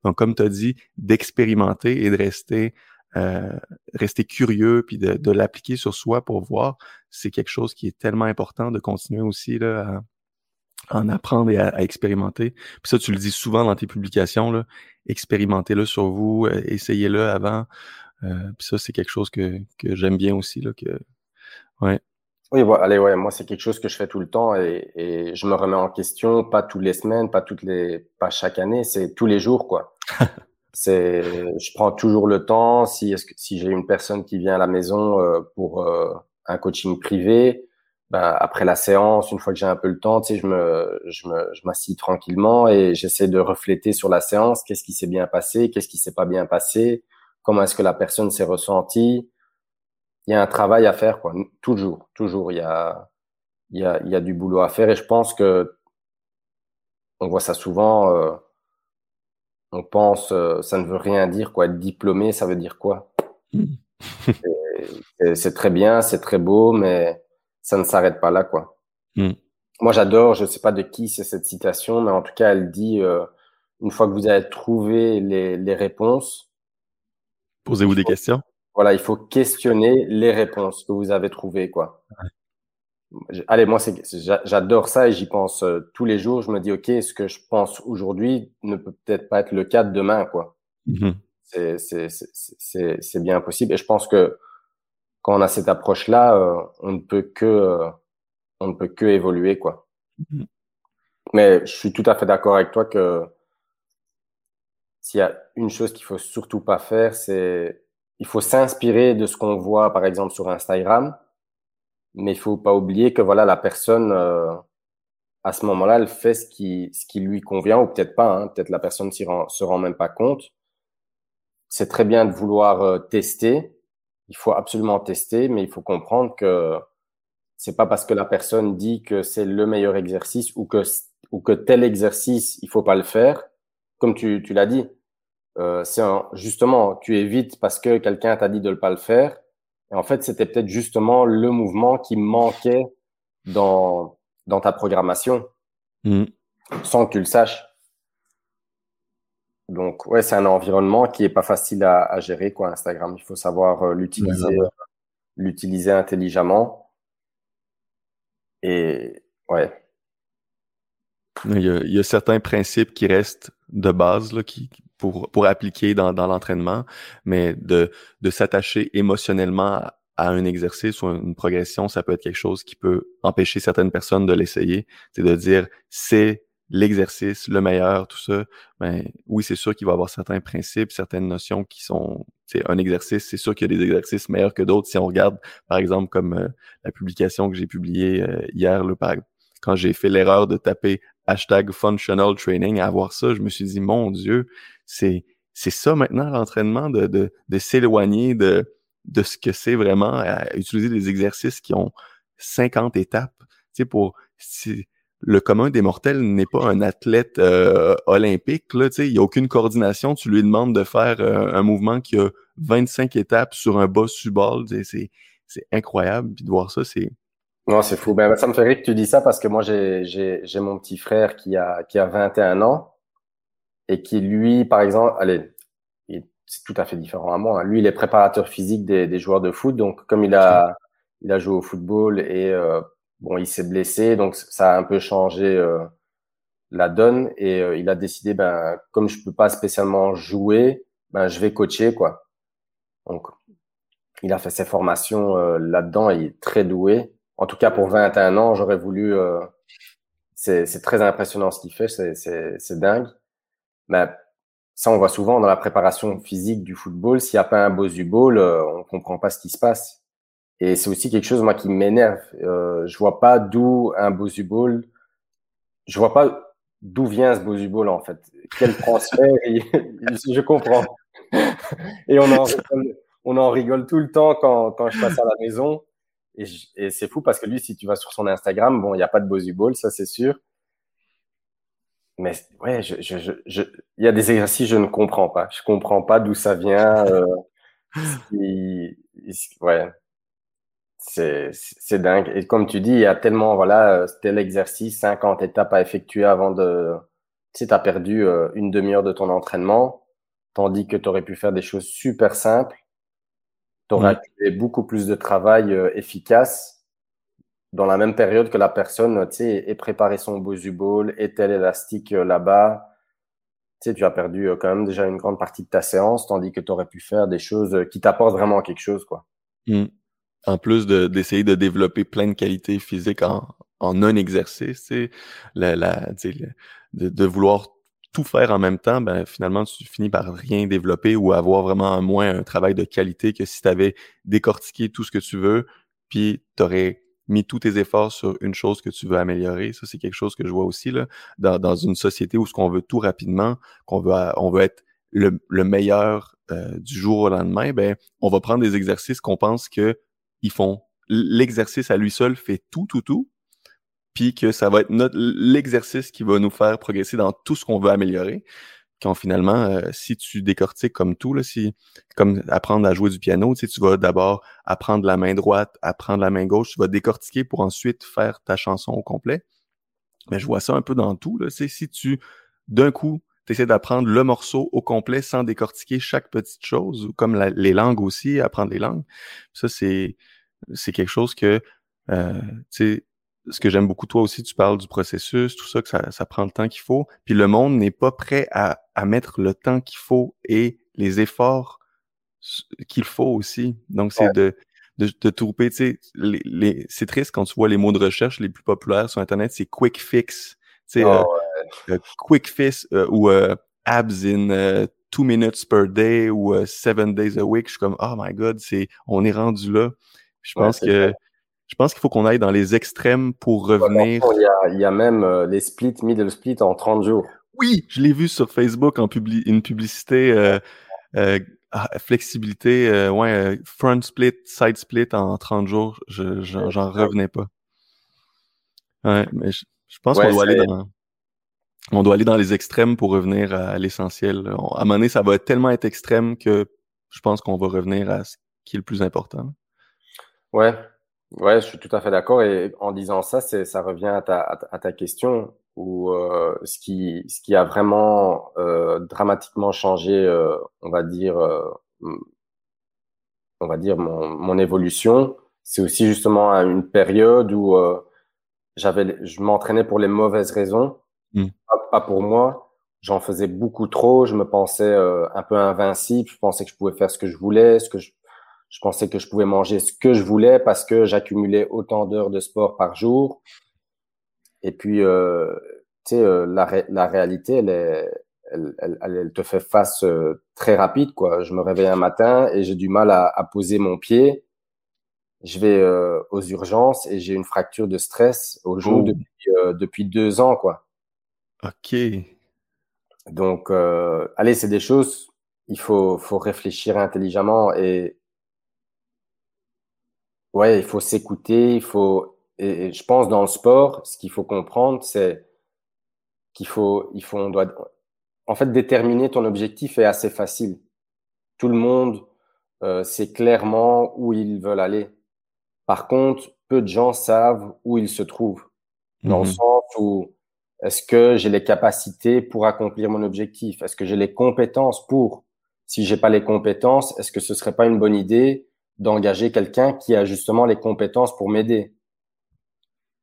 Donc, comme tu as dit, d'expérimenter et de rester euh, rester curieux puis de, de l'appliquer sur soi pour voir, c'est quelque chose qui est tellement important de continuer aussi là, en apprendre et à, expérimenter. Puis ça, tu le dis souvent dans tes publications, là, expérimentez-le sur vous, euh, essayez-le avant. Euh, puis ça, c'est quelque chose que, que j'aime bien aussi. Là, que, ouais. Oui, bon, allez, ouais, moi, c'est quelque chose que je fais tout le temps et, et, je me remets en question, pas toutes les semaines, pas toutes les, pas chaque année, c'est tous les jours, quoi. c'est, je prends toujours le temps. Si, est-ce que, si j'ai une personne qui vient à la maison euh, pour un coaching privé, ben, après la séance, une fois que j'ai un peu le temps, tu sais, je me, je me, je m'assis tranquillement et j'essaie de refléter sur la séance. Qu'est-ce qui s'est bien passé? Qu'est-ce qui s'est pas bien passé? Comment est-ce que la personne s'est ressentie? il y a un travail à faire, quoi. Toujours, toujours, il y a, il y a, il y a du boulot à faire et je pense que on voit ça souvent. Euh, on pense, euh, ça ne veut rien dire, quoi. Être diplômé, ça veut dire quoi? Hmm. C'est très bien, c'est très beau, mais ça ne s'arrête pas là, quoi. Hmm. Moi, j'adore, je sais pas de qui c'est cette citation, mais en tout cas, elle dit euh, une fois que vous avez trouvé les, les réponses, posez-vous des questions voilà, il faut questionner les réponses que vous avez trouvées, quoi. Allez, moi, j'adore ça et j'y pense euh, tous les jours. Je me dis, OK, ce que je pense aujourd'hui ne peut peut-être pas être le cas de demain, quoi. Mm-hmm. C'est bien possible. Et je pense que quand on a cette approche-là, euh, on ne peut que, euh, on ne peut que évoluer, quoi. Mm-hmm. Mais je suis tout à fait d'accord avec toi que s'il y a une chose qu'il faut surtout pas faire, c'est il faut s'inspirer de ce qu'on voit, par exemple, sur Instagram, mais il faut pas oublier que voilà, la personne, euh, à ce moment-là, elle fait ce qui, ce qui lui convient, ou peut-être pas, hein, peut-être la personne s'y rend, se rend même pas compte. C'est très bien de vouloir euh, tester. Il faut absolument tester, mais il faut comprendre que c'est pas parce que la personne dit que c'est le meilleur exercice ou que, ou que tel exercice, il faut pas le faire. Comme tu, tu l'as dit, euh, c'est justement, tu évites parce que quelqu'un t'a dit de ne pas le faire. Et en fait, c'était peut-être justement le mouvement qui manquait dans, dans ta programmation, mm. sans que tu le saches. Donc, ouais, c'est un environnement qui est pas facile à, à, gérer, quoi, Instagram. Il faut savoir euh, l'utiliser, l'utiliser intelligemment. Et, ouais. Il y, a, il y, a, certains principes qui restent de base, là, qui, pour, pour appliquer dans, dans l'entraînement, mais de, de s'attacher émotionnellement à, un exercice ou une progression, ça peut être quelque chose qui peut empêcher certaines personnes de l'essayer. C'est de dire c'est l'exercice, le meilleur, tout ça. Ben oui, c'est sûr qu'il va y avoir certains principes, certaines notions qui sont un exercice. C'est sûr qu'il y a des exercices meilleurs que d'autres. Si on regarde, par exemple, comme euh, la publication que j'ai publiée euh, hier, là, par, quand j'ai fait l'erreur de taper hashtag functional training, à voir ça, je me suis dit, mon Dieu, c'est c'est ça maintenant l'entraînement, de, de, de s'éloigner de, de ce que c'est vraiment, utiliser des exercices qui ont 50 étapes. Tu sais, pour le commun des mortels n'est pas un athlète euh, olympique. Là, il n'y a aucune coordination. Tu lui demandes de faire euh, un mouvement qui a 25 étapes sur un bas subal. C'est, c'est incroyable. Puis de voir ça, c'est, non, c'est fou. Ben, ça me fait rire que tu dis ça parce que moi, j'ai, mon petit frère qui a, qui a 21 ans et qui, lui, par exemple, allez, c'est tout à fait différent à moi. Hein. Lui, il est préparateur physique des, des joueurs de foot. Donc, comme il a, il a joué au football et euh, bon, il s'est blessé, donc ça a un peu changé euh, la donne et euh, il a décidé, ben, comme je peux pas spécialement jouer, ben, je vais coacher, quoi. Donc, il a fait ses formations là-dedans. Il est très doué en tout cas pour 21 ans, j'aurais voulu. Euh, c'est très impressionnant ce qu'il fait, c'est dingue. Mais ça, on voit souvent dans la préparation physique du football. S'il n'y a pas un boss du ball, euh, on comprend pas ce qui se passe. Et c'est aussi quelque chose moi qui m'énerve. Euh, je vois pas d'où un boss du ball. Je vois pas d'où vient ce boss du ball en fait. Quel transfert Je comprends. Et on en, rigole, on en rigole tout le temps quand, quand je passe à la maison. Et, c'est fou parce que lui, si tu vas sur son Instagram, bon, il n'y a pas de Bosu Ball, ça c'est sûr. Mais ouais, je, je, je, il y a des exercices, je ne comprends pas. Je comprends pas d'où ça vient. Euh, ouais. C'est dingue. Et comme tu dis, il y a tellement, voilà, tel exercice, 50 étapes à effectuer avant de. Tu sais, tu as perdu euh, une demi-heure de ton entraînement, tandis que tu aurais pu faire des choses super simples. Tu aurais fait beaucoup plus de travail euh, efficace dans la même période que la personne, tu sais, ait préparé son Bosu Ball, ait tel élastique euh, là-bas, tu sais, tu as perdu euh, quand même déjà une grande partie de ta séance, tandis que tu aurais pu faire des choses euh, qui t'apportent vraiment quelque chose, quoi. Mmh. En plus d'essayer de, développer plein de qualités physiques en, en un exercice, tu la, la, de, de, vouloir tout faire en même temps, ben finalement tu finis par rien développer ou avoir vraiment moins un travail de qualité que si tu avais décortiqué tout ce que tu veux, puis tu aurais mis tous tes efforts sur une chose que tu veux améliorer. Ça, c'est quelque chose que je vois aussi là, dans, dans une société où ce qu'on veut tout rapidement, qu'on veut, on veut être le, le meilleur euh, du jour au lendemain, ben, on va prendre des exercices qu'on pense que ils font. L'exercice à lui seul fait tout, tout, tout, puis que ça va être notre l'exercice qui va nous faire progresser dans tout ce qu'on veut améliorer quand finalement, euh, si tu décortiques comme tout, là, si comme apprendre à jouer du piano, tu, sais, tu vas d'abord apprendre la main droite, apprendre la main gauche, tu vas décortiquer pour ensuite faire ta chanson au complet. Mais je vois ça un peu dans tout. Là, c'est si tu, d'un coup, tu essaies d'apprendre le morceau au complet sans décortiquer chaque petite chose, comme les langues aussi, apprendre les langues. Ça, c'est c'est quelque chose que euh, tu sais, ce que j'aime beaucoup, toi aussi, tu parles du processus, tout ça, que ça, ça prend le temps qu'il faut. Puis le monde n'est pas prêt à, à mettre le temps qu'il faut et les efforts qu'il faut aussi. Donc, c'est de, de, de trouver, tu sais, les, les, c'est triste quand tu vois les mots de recherche les plus populaires sur Internet, c'est quick fix. Tu sais, oh, euh, euh, quick fix euh, ou abs in two minutes per day ou seven days a week. Je suis comme, oh my god, c'est, on est rendu là. Je pense que je pense qu'il faut qu'on aille dans les extrêmes pour revenir. Il y a, il y a même euh, les splits, middle split en 30 jours. Oui, je l'ai vu sur Facebook en publi une publicité euh, euh, ah, flexibilité, euh, ouais, front split, side split en 30 jours. Je j'en revenais pas. Ouais, mais je, pense qu'on doit aller dans on doit aller dans les extrêmes pour revenir à l'essentiel. À un moment donné, ça va tellement être extrême que je pense qu'on va revenir à ce qui est le plus important. Ouais, Ouais, je suis tout à fait d'accord. Et en disant ça, ça revient à ta, question où euh, ce qui, ce qui a vraiment euh, dramatiquement changé, euh, on va dire, on va dire mon, évolution, c'est aussi justement une période où j'avais, je m'entraînais pour les mauvaises raisons, mmh. pas, pour moi. J'en faisais beaucoup trop. Je me pensais un peu invincible. Je pensais que je pouvais faire ce que je voulais, ce que je je pensais que je pouvais manger ce que je voulais parce que j'accumulais autant d'heures de sport par jour. Et puis, euh, tu sais, euh, la, la réalité, elle, est, elle, elle, elle, te fait face euh, très rapide. Quoi. Je me réveille un matin et j'ai du mal à, à, poser mon pied. Je vais euh, aux urgences et j'ai une fracture de stress au genou oh. depuis, euh, depuis deux ans. Quoi. OK. Donc, allez, c'est des choses, il faut, faut réfléchir intelligemment et Ouais, il faut s'écouter, il faut. Et, je pense dans le sport, ce qu'il faut comprendre, c'est qu'il faut, il faut, on doit. En fait, déterminer ton objectif est assez facile. Tout le monde euh, sait clairement où ils veulent aller. Par contre, peu de gens savent où ils se trouvent. Dans le mmh sens où est-ce que j'ai les capacités pour accomplir mon objectif? Est-ce que j'ai les compétences pour? Si j'ai pas les compétences, est-ce que ce serait pas une bonne idée d'engager quelqu'un qui a justement les compétences pour m'aider?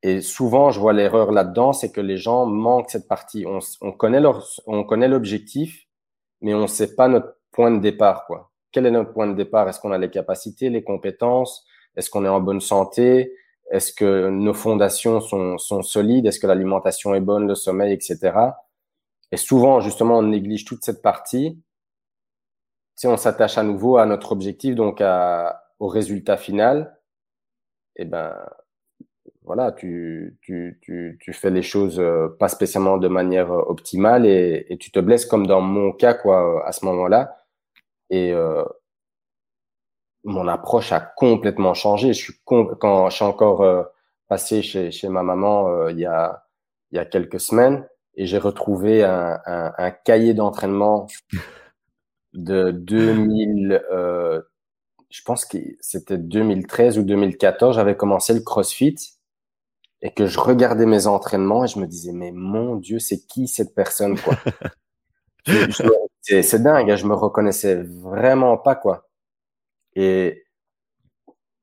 Et souvent, je vois l'erreur là-dedans, c'est que les gens manquent cette partie. On, on connaît on connaît l'objectif, mais on sait pas notre point de départ, quoi. Quel est notre point de départ? Est-ce qu'on a les capacités, les compétences? Est-ce qu'on est en bonne santé? Est-ce que nos fondations sont, solides? Est-ce que l'alimentation est bonne, le sommeil, etc. Et souvent, justement, on néglige toute cette partie. Si on s'attache à nouveau à notre objectif, donc à, au résultat final, eh ben voilà, tu, fais les choses euh, pas spécialement de manière euh, optimale et, tu te blesses comme dans mon cas quoi à ce moment-là. Et euh, mon approche a complètement changé. Je suis quand je suis encore euh, passé chez, chez ma maman il y a il y a quelques semaines et j'ai retrouvé un, un, un cahier d'entraînement de 2000 je pense que c'était 2013 ou 2014, j'avais commencé le CrossFit et que je regardais mes entraînements et je me disais, mais mon Dieu, c'est qui cette personne, quoi? c'est dingue, hein, je me reconnaissais vraiment pas, quoi. Et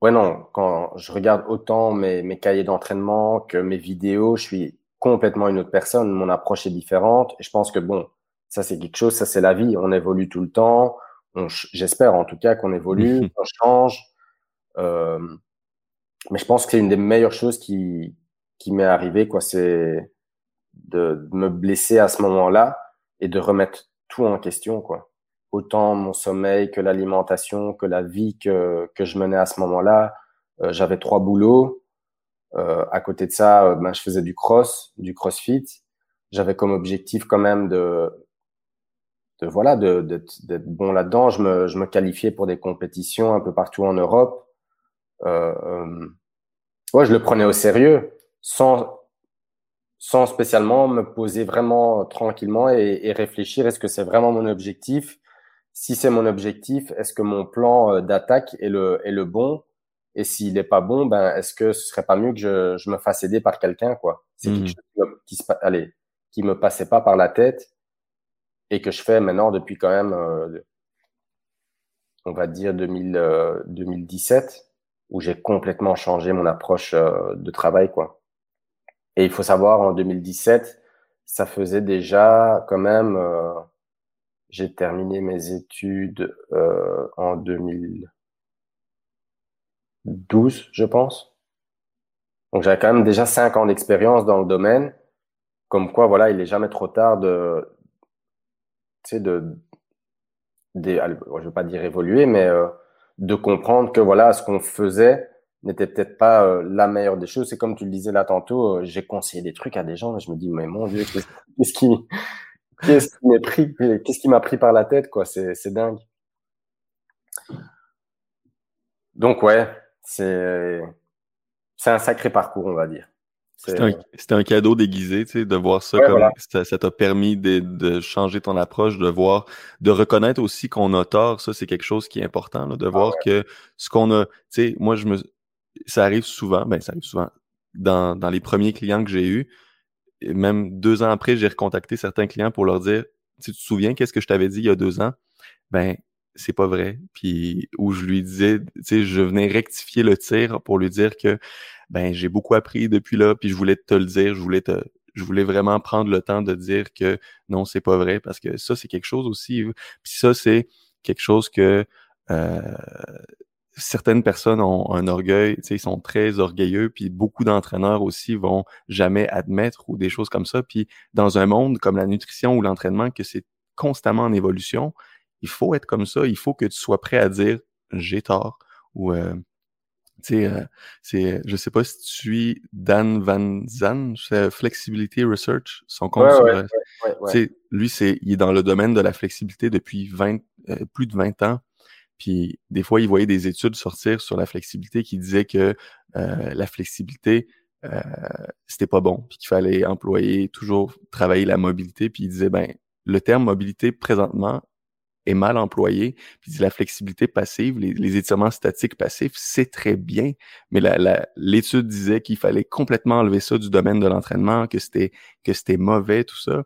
ouais, non, quand je regarde autant mes, mes cahiers d'entraînement que mes vidéos, je suis complètement une autre personne. Mon approche est différente. Et je pense que bon, ça c'est quelque chose, ça c'est la vie. On évolue tout le temps. J'espère en tout cas qu'on évolue, qu'on change. Euh, mais je pense que c'est une des meilleures choses qui, qui m'est arrivé, quoi. C'est de, me blesser à ce moment-là et de remettre tout en question, quoi. Autant mon sommeil que l'alimentation, que la vie que, que je menais à ce moment-là. Euh, j'avais trois boulots. Euh, à côté de ça, euh, ben, je faisais du cross, du crossfit. J'avais comme objectif quand même de, de voilà, d'être bon là-dedans. Je me, je me qualifiais pour des compétitions un peu partout en Europe. Ouais, je le prenais au sérieux, sans, sans spécialement me poser vraiment tranquillement et réfléchir. Est-ce que c'est vraiment mon objectif? Si c'est mon objectif, est-ce que mon plan d'attaque est le, est le bon? Et s'il n'est pas bon, ben est-ce que ce serait pas mieux que je, je me fasse aider par quelqu'un, quoi? C'est quelque mmh. chose qui, se, allez, qui me passait pas par la tête et que je fais maintenant depuis quand même, euh, on va dire 2000, 2017, euh, où j'ai complètement changé mon approche euh, de travail, quoi. Et il faut savoir, en 2017, ça faisait déjà quand même, j'ai terminé mes études en 2000. 12, je pense. Donc j'avais quand même déjà 5 ans d'expérience dans le domaine. Comme quoi, voilà, il est jamais trop tard de, tu sais, de, je veux pas dire évoluer, mais euh, de comprendre que voilà, ce qu'on faisait n'était peut-être pas euh, la meilleure des choses. C'est comme tu le disais là tantôt, euh, j'ai conseillé des trucs à des gens, et je me dis, mais mon Dieu, qu'est-ce qui, qu'est-ce qui m'a pris, qu'est-ce qui m'a pris par la tête, quoi, c'est, c'est dingue. Donc ouais, c'est c'est un sacré parcours, on va dire. C'était un, cadeau déguisé, tu sais, de voir ça comme ça t'a permis de, de, changer ton approche, de voir, de reconnaître aussi qu'on a tort. Ça, c'est quelque chose qui est important, là, de ah voir que ce qu'on a, tu sais, moi, je me, ça arrive souvent, ben, ça arrive souvent dans, dans les premiers clients que j'ai eus. Même deux ans après, j'ai recontacté certains clients pour leur dire, tu te souviens qu'est-ce que je t'avais dit il y a deux ans? Ben, c'est pas vrai. Puis où je lui disais, tu sais, je venais rectifier le tir pour lui dire que ben j'ai beaucoup appris depuis là, puis je voulais te le dire, je voulais te je voulais vraiment prendre le temps de dire que non, c'est pas vrai, parce que ça, c'est quelque chose aussi. Puis ça, c'est quelque chose que euh, certaines personnes ont un orgueil, tu sais, ils sont très orgueilleux, puis beaucoup d'entraîneurs aussi vont jamais admettre ou des choses comme ça. Puis dans un monde comme la nutrition ou l'entraînement, que c'est constamment en évolution, il faut être comme ça. Il faut que tu sois prêt à dire j'ai tort ou euh, tu sais, euh, c'est, je sais pas si tu suis Dan Van c'est Flexibility Research, son compte sur, lui, c'est, il est dans le domaine de la flexibilité depuis 20, euh, plus de 20 ans. Puis des fois, il voyait des études sortir sur la flexibilité qui disaient que euh, la flexibilité, euh, c'était pas bon, puis qu'il fallait employer toujours travailler la mobilité. Puis il disait ben le terme mobilité présentement est mal employé. Puis la flexibilité passive, les, étirements statiques passifs, c'est très bien, mais l'étude disait qu'il fallait complètement enlever ça du domaine de l'entraînement, que c'était que c'était mauvais tout ça.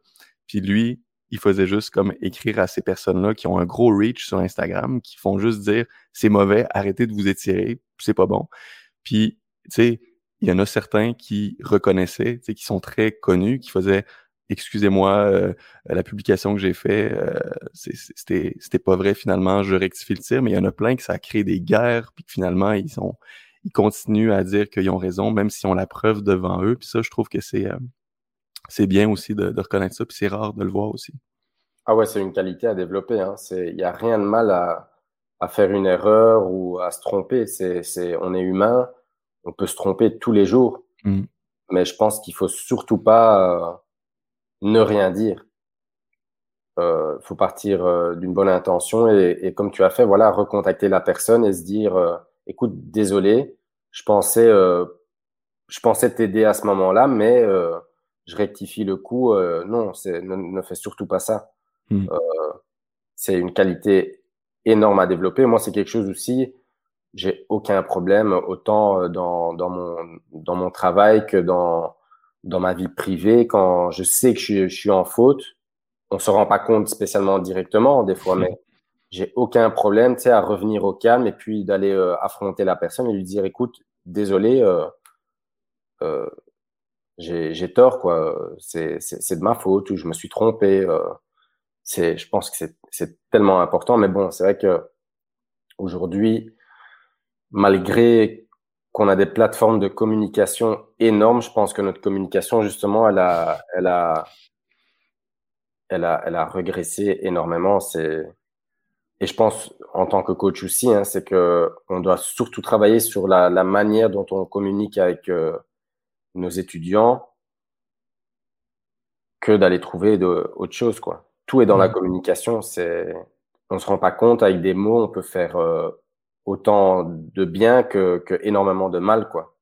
Puis lui, il faisait juste comme écrire à ces personnes-là qui ont un gros reach sur Instagram, qui font juste dire c'est mauvais, arrêtez de vous étirer, c'est pas bon. Puis tu sais, il y en a certains qui reconnaissaient, tu sais, qui sont très connus, qui faisaient excusez-moi, euh, la publication que j'ai fait, euh, c'était pas vrai finalement, je rectifie le tir, mais il y en a plein que ça a créé des guerres, puis que finalement ils sont ils continuent à dire qu'ils ont raison, même s'ils ont la preuve devant eux. Puis ça, je trouve que c'est euh, c'est bien aussi de, de reconnaître ça, puis c'est rare de le voir aussi. Ah ouais, c'est une qualité à développer. Hein. Il n'y a rien de mal à, à faire une erreur ou à se tromper. C'est, on est humain, on peut se tromper tous les jours. Mmh. Mais je pense qu'il faut surtout pas ne rien dire. Euh, faut partir euh, d'une bonne intention et, et, comme tu as fait, voilà, recontacter la personne et se dire, euh, écoute, désolé, je pensais, euh, je pensais t'aider à ce moment-là, mais je rectifie le coup. non, c'est, ne, ne, fais surtout pas ça. Hmm. c'est une qualité énorme à développer. Moi, c'est quelque chose aussi. j'ai aucun problème, autant euh, dans, dans, mon, dans mon travail que dans, dans ma vie privée. Quand je sais que je suis, je suis en faute, on se rend pas compte spécialement directement des fois, mais j'ai aucun problème, tu sais, à revenir au calme et puis d'aller euh, affronter la personne et lui dire, écoute, désolé, euh, euh, j'ai tort, quoi. C'est de ma faute ou je me suis trompé. Euh, je pense que c'est tellement important, mais bon, c'est vrai que aujourd'hui, malgré qu'on a des plateformes de communication énormes, je pense que notre communication, justement, elle a, elle a, elle a, elle a régressé énormément. C'est, et je pense, en tant que coach aussi, hein, c'est que on doit surtout travailler sur la, la manière dont on communique avec euh, nos étudiants que d'aller trouver de, autre chose, quoi. Tout est dans la communication. C'est, on se rend pas compte avec des mots, on peut faire euh, autant de bien que, que, énormément de mal, quoi.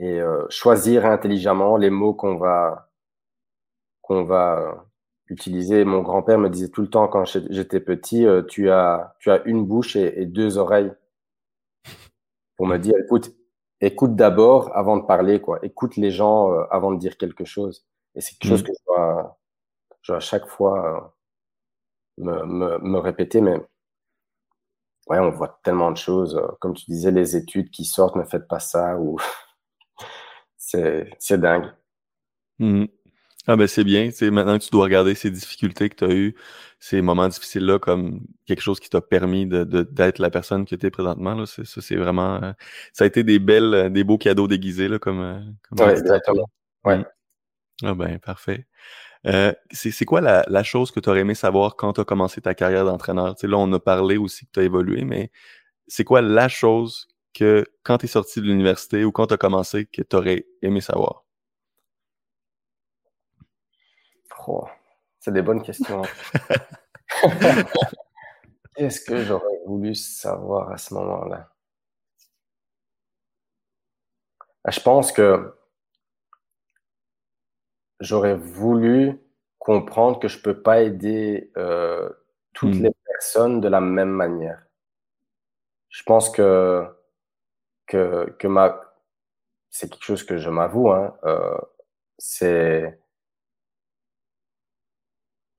Et euh, choisir intelligemment les mots qu'on va qu'on va utiliser. Mon grand-père me disait tout le temps quand j'étais petit, euh, tu as tu as une bouche et, deux oreilles pour me dire écoute écoute d'abord avant de parler quoi. Écoute les gens euh, avant de dire quelque chose. Et c'est quelque chose mmh. que je dois, je dois à chaque fois me, me, me répéter, mais ouais, on voit tellement de choses. Comme tu disais, les études qui sortent, ne faites pas ça ou c'est dingue. Mmh. Ah ben c'est bien, c'est maintenant que tu dois regarder ces difficultés que tu as eues, ces moments difficiles-là comme quelque chose qui t'a permis de, d'être la personne que tu es présentement. Là. C'est, ça, c'est vraiment. Euh, ça a été des belles, euh, des beaux cadeaux déguisés, là, comme. Euh, comme ouais, exactement. Ouais. Mmh. Ah ben, parfait. Euh, c'est quoi la, la, chose que tu aurais aimé savoir quand tu as commencé ta carrière d'entraîneur? Tu sais, là, on a parlé aussi que tu as évolué, mais c'est quoi la chose que quand tu es sorti de l'université ou quand tu as commencé que tu aurais aimé savoir? Oh, c'est des bonnes questions. Qu'est-ce que j'aurais voulu savoir à ce moment-là? Ah, je pense que j'aurais voulu comprendre que je peux pas aider euh, toutes hmm. les personnes de la même manière. Je pense que que que ma c'est quelque chose que je m'avoue hein, euh, c'est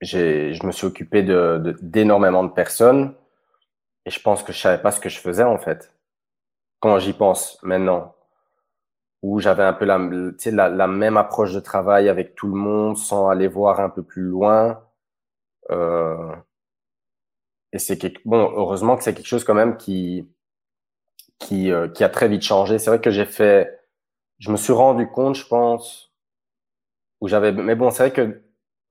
je me suis occupé d'énormément de, personnes et je pense que je savais pas ce que je faisais en fait quand j'y pense maintenant où j'avais un peu la, même approche de travail avec tout le monde sans aller voir un peu plus loin. Euh, et c'est bon, heureusement que c'est quelque chose quand même qui, euh, qui a très vite changé. C'est vrai que j'ai fait, je me suis rendu compte, je pense, où j'avais, mais bon, c'est vrai que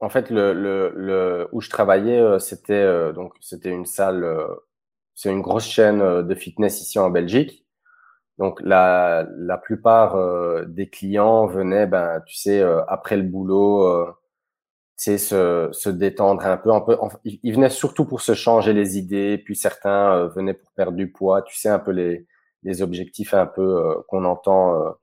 en fait le, le, le où je travaillais, euh, c'était euh, donc c'était une salle, c'est une grosse chaîne de fitness ici en Belgique. Donc la, la plupart euh, des clients venaient, ben, tu sais, euh, après le boulot, euh, sais, se, se détendre un peu. Un peu ils, venaient surtout pour se changer les idées, puis certains euh, venaient pour perdre du poids. Tu sais, un peu les, les objectifs un peu qu'on entend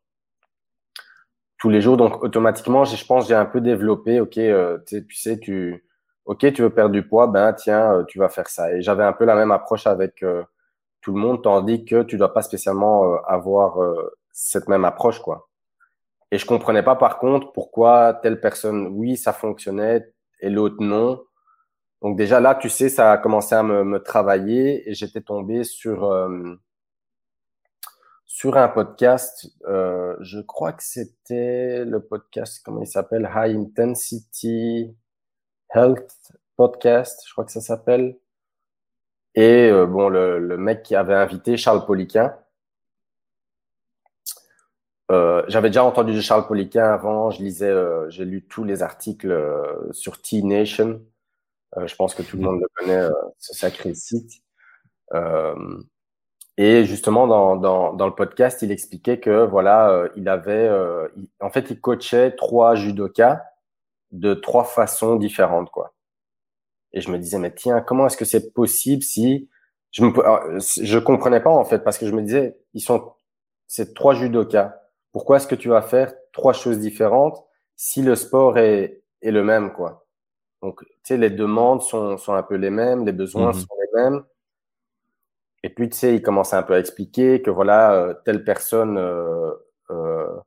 tous les jours. Donc automatiquement, je pense, j'ai un peu développé. Ok, tu sais, tu, ok, tu veux perdre du poids, ben tiens, tu vas faire ça. Et j'avais un peu la même approche avec tout le monde, tandis que tu dois pas spécialement euh, avoir euh, cette même approche, quoi. Et je comprenais pas, par contre, pourquoi telle personne, oui, ça fonctionnait et l'autre non. Donc déjà là, tu sais, ça a commencé à me, me travailler et j'étais tombé sur euh, sur un podcast. Euh, je crois que c'était le podcast, comment il s'appelle, High Intensity Health Podcast. Je crois que ça s'appelle. Et euh, bon, le, le, mec qui avait invité Charles Poliquin. Euh, J'avais déjà entendu de Charles Poliquin avant. Je lisais, j'ai lu tous les articles sur T-Nation. je pense que tout le monde le connaît, ce sacré site. Et justement, dans, dans, dans, le podcast, il expliquait que voilà, il avait, en fait, il coachait trois judokas de trois façons différentes, quoi. Et je me disais, mais tiens, comment est-ce que c'est possible si je me, je comprenais pas en fait parce que je me disais, ils sont, c'est trois judokas. Pourquoi est-ce que tu vas faire trois choses différentes si le sport est, est le même, quoi? Donc, tu sais, les demandes sont, sont un peu les mêmes, les besoins mhm. sont les mêmes. Et puis, tu sais, il commençait un peu à expliquer que voilà, euh, telle personne euh, euh,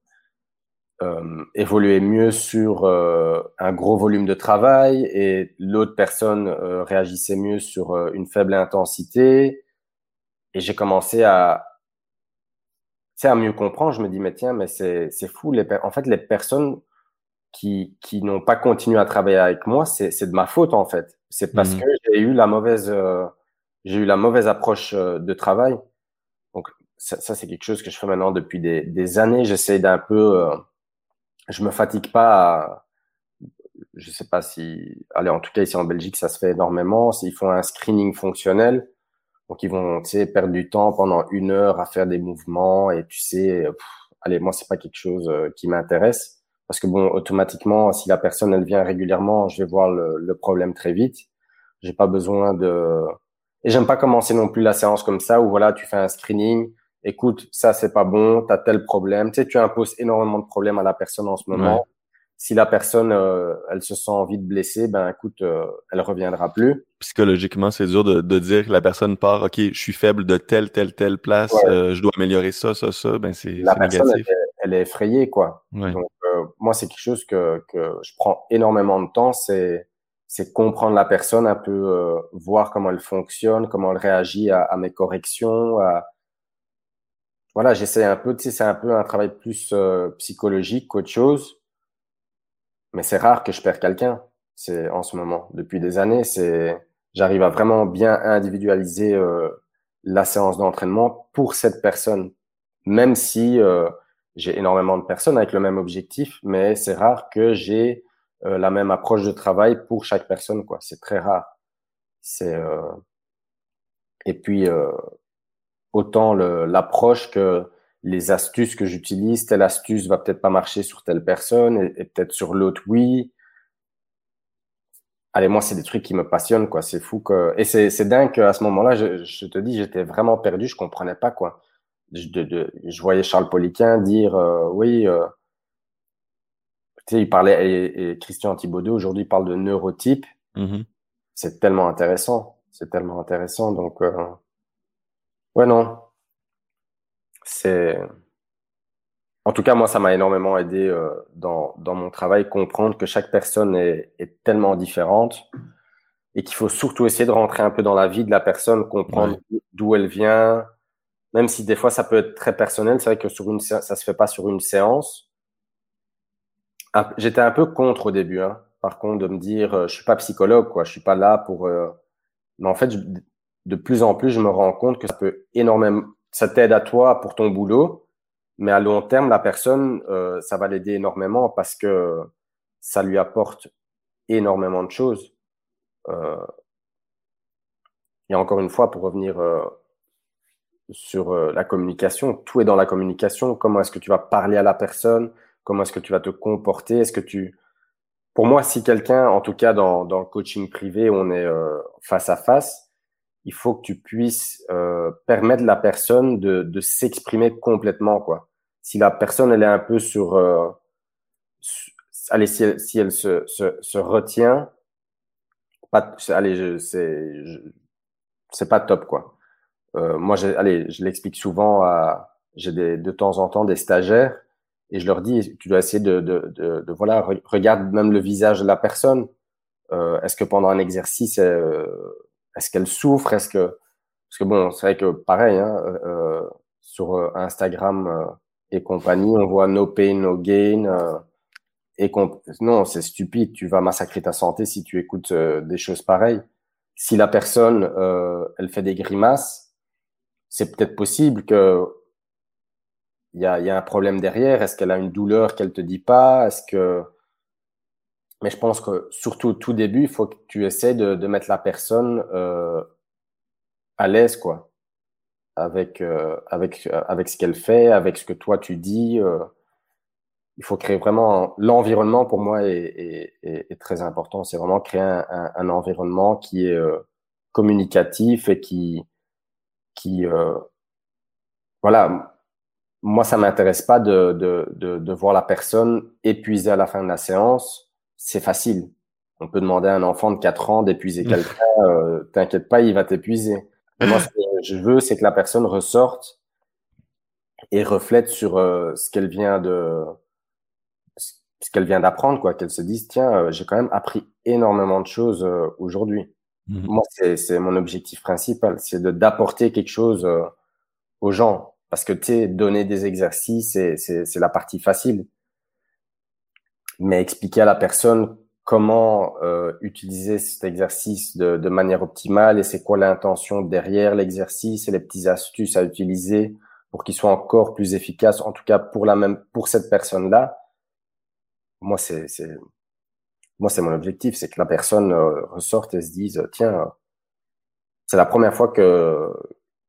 euh évoluait mieux sur un gros volume de travail et l'autre personne réagissait mieux sur une faible intensité. Et j'ai commencé à, à mieux comprendre. Je me dis, mais tiens, mais c'est fou. Les, en fait, les personnes qui, qui n'ont pas continué à travailler avec moi, c'est de ma faute, en fait. C'est parce mmh. que j'ai eu la mauvaise j'ai eu la mauvaise approche euh, de travail. Donc ça, ça c'est quelque chose que je fais maintenant depuis des, des années. J'essaie d'un peu, euh, je me fatigue pas. À, je sais pas si, allez en tout cas ici en Belgique ça se fait énormément. S'ils font un screening fonctionnel, donc ils vont, tu sais, perdre du temps pendant une heure à faire des mouvements et tu sais, allez moi c'est pas quelque chose euh, qui m'intéresse parce que bon automatiquement si la personne elle vient régulièrement, je vais voir le, le problème très vite. J'ai pas besoin de et j'aime pas commencer non plus la séance comme ça où voilà, tu fais un screening. Écoute, ça c'est pas bon, tu as tel problème. Tu sais, tu imposes énormément de problèmes à la personne en ce moment. Si la personne, euh, elle se sent vite blessée, ben écoute, euh, elle reviendra plus. Psychologiquement, c'est dur de, de, dire que la personne part, ok, je suis faible de telle, telle, telle place, euh, je dois améliorer ça, ça, ça. Ben c'est la personne, négatif. Elle, est, effrayée, quoi. Donc moi, c'est quelque chose que que je prends énormément de temps. C'est c'est comprendre la personne, un peu euh, voir comment elle fonctionne, comment elle réagit à, à mes corrections. À... Voilà, j'essaie un peu, tu sais, c'est un peu un travail plus euh, psychologique qu'autre chose. Mais c'est rare que je perds quelqu'un. C'est en ce moment, depuis des années, c'est j'arrive à vraiment bien individualiser euh, la séance d'entraînement pour cette personne, même si j'ai énormément de personnes avec le même objectif, mais c'est rare que j'ai euh, la même approche de travail pour chaque personne, quoi. C'est très rare. C'est euh... et puis euh, autant l'approche que les astuces que j'utilise, telle astuce va peut-être pas marcher sur telle personne et, peut-être sur l'autre oui. Allez, moi, c'est des trucs qui me passionnent, quoi. C'est fou que et c'est dingue qu'à ce moment-là, je, te dis, j'étais vraiment perdu, je comprenais pas quoi. Je, je voyais Charles Poliquin dire euh, oui. Tu sais, il parlait, et, Christian Thibaudot aujourd'hui parle de neurotype. Mm-hmm. C'est tellement intéressant. C'est tellement intéressant. Donc, euh... ouais, non. C'est. En tout cas, moi, ça m'a énormément aidé euh, dans, dans mon travail, comprendre que chaque personne est, est tellement différente et qu'il faut surtout essayer de rentrer un peu dans la vie de la personne, comprendre d'où elle vient, même si des fois ça peut être très personnel. C'est vrai que sur une ça se fait pas sur une séance, J'étais un peu contre au début, hein. par contre, de me dire, euh, je suis pas psychologue, quoi, je suis pas là pour. Euh, mais en fait, de plus en plus, je me rends compte que ça peut énormément, ça t'aide à toi pour ton boulot, mais à long terme, la personne, euh, ça va l'aider énormément parce que ça lui apporte énormément de choses. Euh, et encore une fois, pour revenir euh, sur la communication, tout est dans la communication. Comment est-ce que tu vas parler à la personne? Comment est-ce que tu vas te comporter? Est-ce que tu... Pour moi, si quelqu'un, en tout cas dans, dans le coaching privé, on est euh, face à face, il faut que tu puisses euh, permettre la personne de, de s'exprimer complètement. quoi. Si la personne, elle est un peu sur... Euh, allez, si elle, si elle se, se, se retient, pas, allez, c'est pas top quoi. Euh, moi, allez, je l'explique souvent à, j'ai de temps en temps des stagiaires et je leur dis, tu dois essayer de, de, de, de voilà, regarde même le visage de la personne. Euh, est-ce que pendant un exercice, euh, est-ce qu'elle souffre? Est-ce que parce que bon, c'est vrai que pareil, hein, euh, sur euh, Instagram euh, et compagnie, on voit no pain, no gain. et non, c'est stupide. Tu vas massacrer ta santé si tu écoutes des choses pareilles. Si la personne, elle fait des grimaces, c'est peut-être possible que il y a, y a, un problème derrière. Est-ce qu'elle a une douleur qu'elle te dit pas? Est-ce que mais je pense que surtout au tout début, il faut que tu essaies de, de mettre la personne euh, à l'aise, quoi, avec euh, avec avec ce qu'elle fait, avec ce que toi tu dis. Euh, il faut créer vraiment l'environnement. Pour moi, est, est, est très important. C'est vraiment créer un, un, un, environnement qui est euh, communicatif et qui qui euh, voilà moi, ça m'intéresse pas de, de, de, de, voir la personne épuisée à la fin de la séance. C'est facile. On peut demander à un enfant de 4 ans d'épuiser quelqu'un. Euh, T'inquiète pas, il va t'épuiser. Moi, je veux, c'est que la personne ressorte et reflète sur euh, ce qu'elle vient de ce qu'elle vient d'apprendre, quoi, qu'elle se dise tiens, euh, j'ai quand même appris énormément de choses euh, aujourd'hui. Mmh Moi, c'est mon objectif principal, c'est de d'apporter quelque chose aux gens, parce que tu sais, donner des exercices, c'est la partie facile, mais expliquer à la personne comment euh, utiliser cet exercice de, de manière optimale et c'est quoi l'intention derrière l'exercice et les petites astuces à utiliser pour qu'il soit encore plus efficace, en tout cas pour la même pour cette personne-là. Moi, c'est moi c'est mon objectif, c'est que la personne euh, ressorte et se dise tiens, c'est la première fois que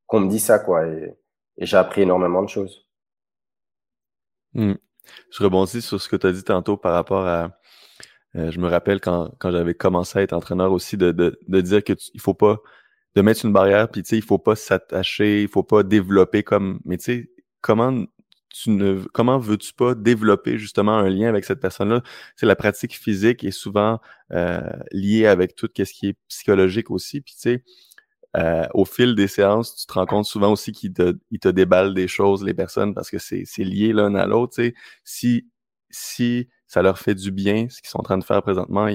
qu'on me dit ça quoi et, et j'ai appris énormément de choses. Mmh. Je rebondis sur ce que tu as dit tantôt par rapport à euh, je me rappelle quand, quand j'avais commencé à être entraîneur aussi de, de, de dire que il faut pas de mettre une barrière puis tu sais il faut pas s'attacher il faut pas développer comme mais tu sais comment tu ne comment veux-tu pas développer justement un lien avec cette personne-là? C'est la pratique physique est souvent euh, liée avec tout ce qui est psychologique aussi puis tu sais euh, au fil des séances, tu te rends compte souvent aussi qu'ils te, ils te déballent des choses, les personnes, parce que c'est, lié l'un à l'autre. Si, si ça leur fait du bien, ce qu'ils sont en train de faire présentement,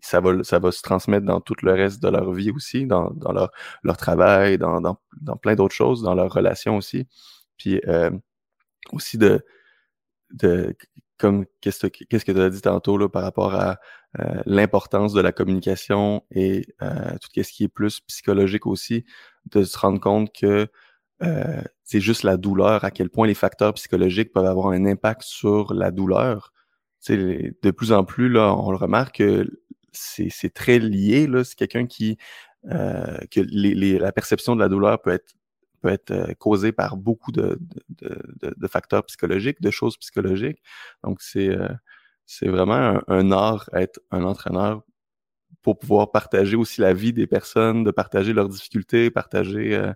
ça, va, ça va se transmettre dans tout le reste de leur vie aussi, dans, dans leur, leur travail, dans, dans, dans plein d'autres choses, dans leurs relations aussi. Puis euh, aussi de, de comme qu'est-ce que que tu as dit tantôt là, par rapport à euh, l'importance de la communication et euh, tout ce qui est plus psychologique aussi, de se rendre compte que euh, c'est juste la douleur, à quel point les facteurs psychologiques peuvent avoir un impact sur la douleur. C'est de plus en plus, là, on le remarque c'est très lié. C'est quelqu'un qui euh, que la perception de la douleur peut être peut être euh, causée par beaucoup de, facteurs psychologiques, de choses psychologiques. Donc c'est euh, vraiment un, art être un entraîneur pour pouvoir partager aussi la vie des personnes, de partager leurs difficultés, partager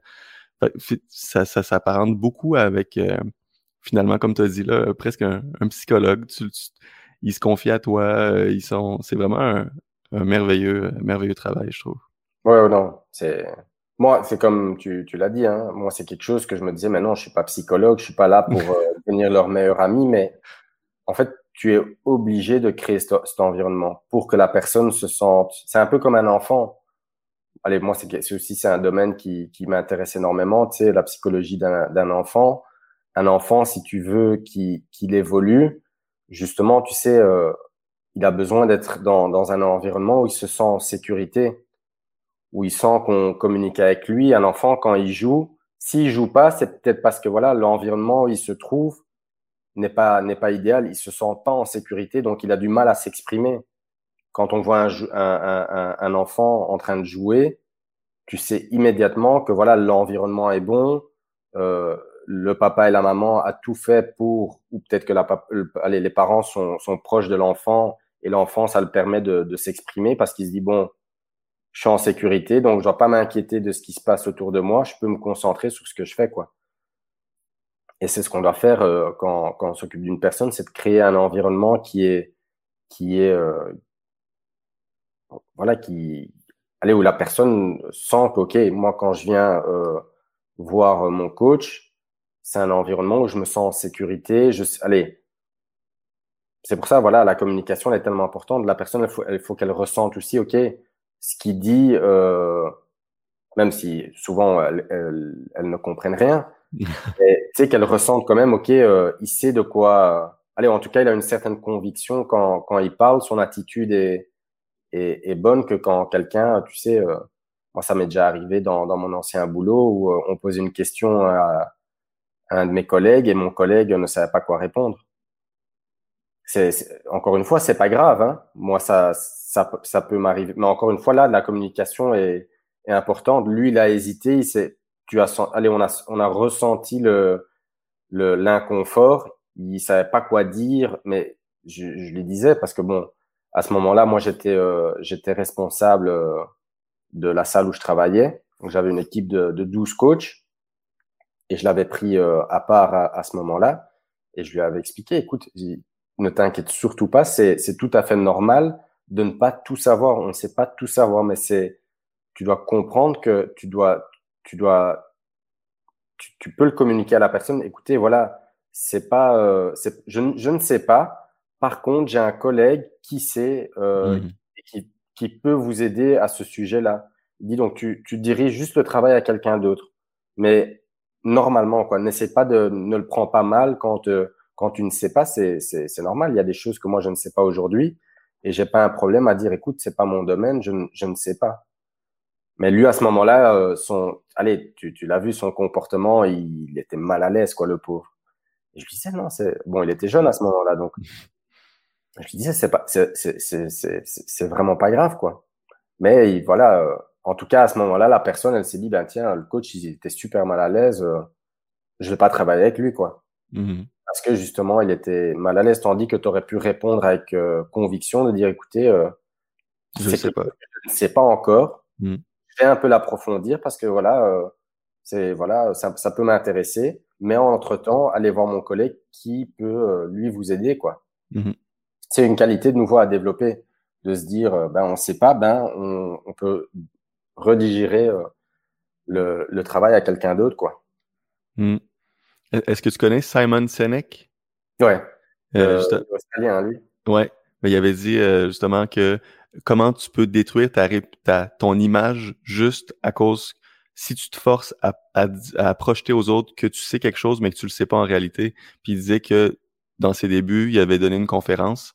ça, ça s'apparente beaucoup avec finalement, comme tu as dit là, presque un, psychologue. Tu, il se confie à toi. Euh, ils sont, c'est vraiment un, merveilleux, merveilleux travail, je trouve. Ouais, non, c'est moi, c'est comme tu, tu l'as dit. Hein, moi, c'est quelque chose que je me disais, mais non, je suis pas psychologue, je suis pas là pour euh, devenir leur meilleur ami, mais en fait, tu es obligé de créer cet, environnement pour que la personne se sente. C'est un peu comme un enfant. Allez, moi, c'est aussi c'est un domaine qui, qui m'intéresse énormément. Tu sais, la psychologie d'un enfant un enfant, si tu veux qu'il évolue, justement, tu sais, euh, il a besoin d'être dans, dans, un environnement où il se sent en sécurité, où il sent qu'on communique avec lui. Un enfant, quand il joue, s'il joue pas, c'est peut-être parce que voilà, l'environnement où il se trouve n'est pas n'est pas idéal. Il se sent pas en sécurité, donc il a du mal à s'exprimer. Quand on voit un, enfant en train de jouer, tu sais immédiatement que voilà, l'environnement est bon. Euh, le papa et la maman a tout fait pour, ou peut-être que les parents sont, sont proches de l'enfant et l'enfant, ça le permet de, de s'exprimer parce qu'il se dit, bon, je suis en sécurité, donc je dois pas m'inquiéter de ce qui se passe autour de moi, je peux me concentrer sur ce que je fais. Et c'est ce qu'on doit faire euh, quand, on s'occupe d'une personne, c'est de créer un environnement qui est, euh, voilà, qui, allez, où la personne sent que, ok, moi, quand je viens euh, voir mon coach, c'est un environnement où je me sens en sécurité. Allez, c'est pour ça, voilà, la communication est tellement importante. La personne, il faut, faut qu'elle ressente aussi, ok, ce qu'il dit, euh, même si souvent elles, elle, ne comprennent rien, tu sais qu'elle ressente quand même, ok, euh, il sait de quoi. allez, en tout cas, il a une certaine conviction quand, quand il parle, son attitude est, est, est bonne que quand quelqu'un, tu sais, euh, moi ça m'est déjà arrivé dans, dans mon ancien boulot où euh, on posait une question à un de mes collègues et mon collègue ne savait pas quoi répondre. C'est, encore une fois, c'est pas grave. Hein. Moi, ça, ça, peut m'arriver. Mais encore une fois, là, la communication est, importante. Lui, il a hésité. Il s'est, tu as, allez, on a, on a ressenti le, l'inconfort. Il savait pas quoi dire, mais je, je lui disais parce que bon, à ce moment-là, moi, j'étais, euh, j'étais responsable euh, de la salle où je travaillais. J'avais une équipe de, de 12 coachs et je l'avais pris euh, à part à, ce moment-là. Et je lui avais expliqué, écoute, ne t'inquiète surtout pas, c'est tout à fait normal de ne pas tout savoir. On ne sait pas tout savoir, mais c'est tu dois comprendre que tu dois tu dois, tu, peux le communiquer à la personne. Écoutez, voilà, c'est pas, euh, je, je, ne sais pas. Par contre, j'ai un collègue qui sait, euh, mmh. qui, qui, peut vous aider à ce sujet-là. Il dit donc, tu, tu diriges juste le travail à quelqu'un d'autre. Mais normalement, quoi, n'essaie pas de, ne le prends pas mal quand, euh, quand tu ne sais pas, c'est, c'est, c'est normal. Il y a des choses que moi, je ne sais pas aujourd'hui et j'ai pas un problème à dire, écoute, c'est pas mon domaine, je, je ne sais pas. Mais lui, à ce moment-là, euh, son, allez, tu, tu l'as vu, son comportement, il, il, était mal à l'aise, quoi, le pauvre. Et je lui disais, non, c'est, bon, il était jeune à ce moment-là, donc, je lui disais, c'est pas, c'est, vraiment pas grave, quoi. Mais voilà, euh, en tout cas, à ce moment-là, la personne, elle s'est dit, ben tiens, le coach, il était super mal à l'aise, euh, je vais pas travailler avec lui, quoi. Mmh Parce que justement, il était mal à l'aise, tandis que tu aurais pu répondre avec euh, conviction, de dire, écoutez, euh, je sais pas. Je ne sais pas encore. Mmh je vais un peu l'approfondir parce que voilà, euh, c'est voilà, ça, ça peut m'intéresser. Mais entre temps, allez voir mon collègue qui peut lui vous aider quoi. Mmh c'est une qualité de nouveau à développer, de se dire ben on sait pas, ben on, on peut redigérer le, le, travail à quelqu'un d'autre quoi. Mmh. Est-ce que tu connais Simon Sinek? Ouais. Euh, australien, lui. Ouais. Mais il avait dit justement que comment tu peux détruire ta, ta, ton image juste à cause si tu te forces à, à, projeter aux autres que tu sais quelque chose mais que tu le sais pas en réalité. Puis il disait que dans ses débuts, il avait donné une conférence,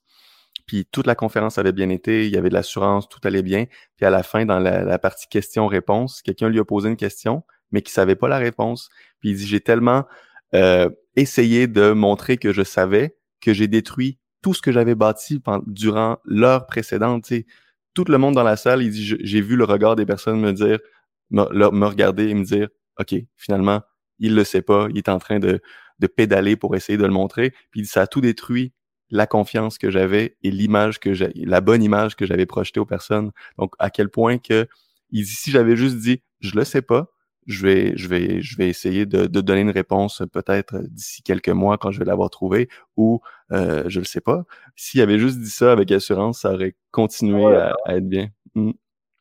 puis toute la conférence avait bien été, il y avait de l'assurance, tout allait bien. Puis à la fin, dans la, partie question-réponse, quelqu'un lui a posé une question, mais qui savait pas la réponse. Puis il dit j'ai tellement euh, essayé de montrer que je savais que j'ai détruit tout ce que j'avais bâti durant l'heure précédente. Tout le monde dans la salle, il dit, j'ai vu le regard des personnes me dire, me, me, regarder et me dire, OK, finalement, il le sait pas, il est en train de, de pédaler pour essayer de le montrer. Puis ça a tout détruit la confiance que j'avais et l'image que j'ai, la bonne image que j'avais projetée aux personnes. Donc, à quel point que, il dit, si j'avais juste dit, je le sais pas, je vais, je vais, je vais essayer de, de donner une réponse peut-être d'ici quelques mois quand je vais l'avoir trouvé ou euh, je le sais pas. S'il avait juste dit ça avec assurance, ça aurait continué à, être bien. Mm.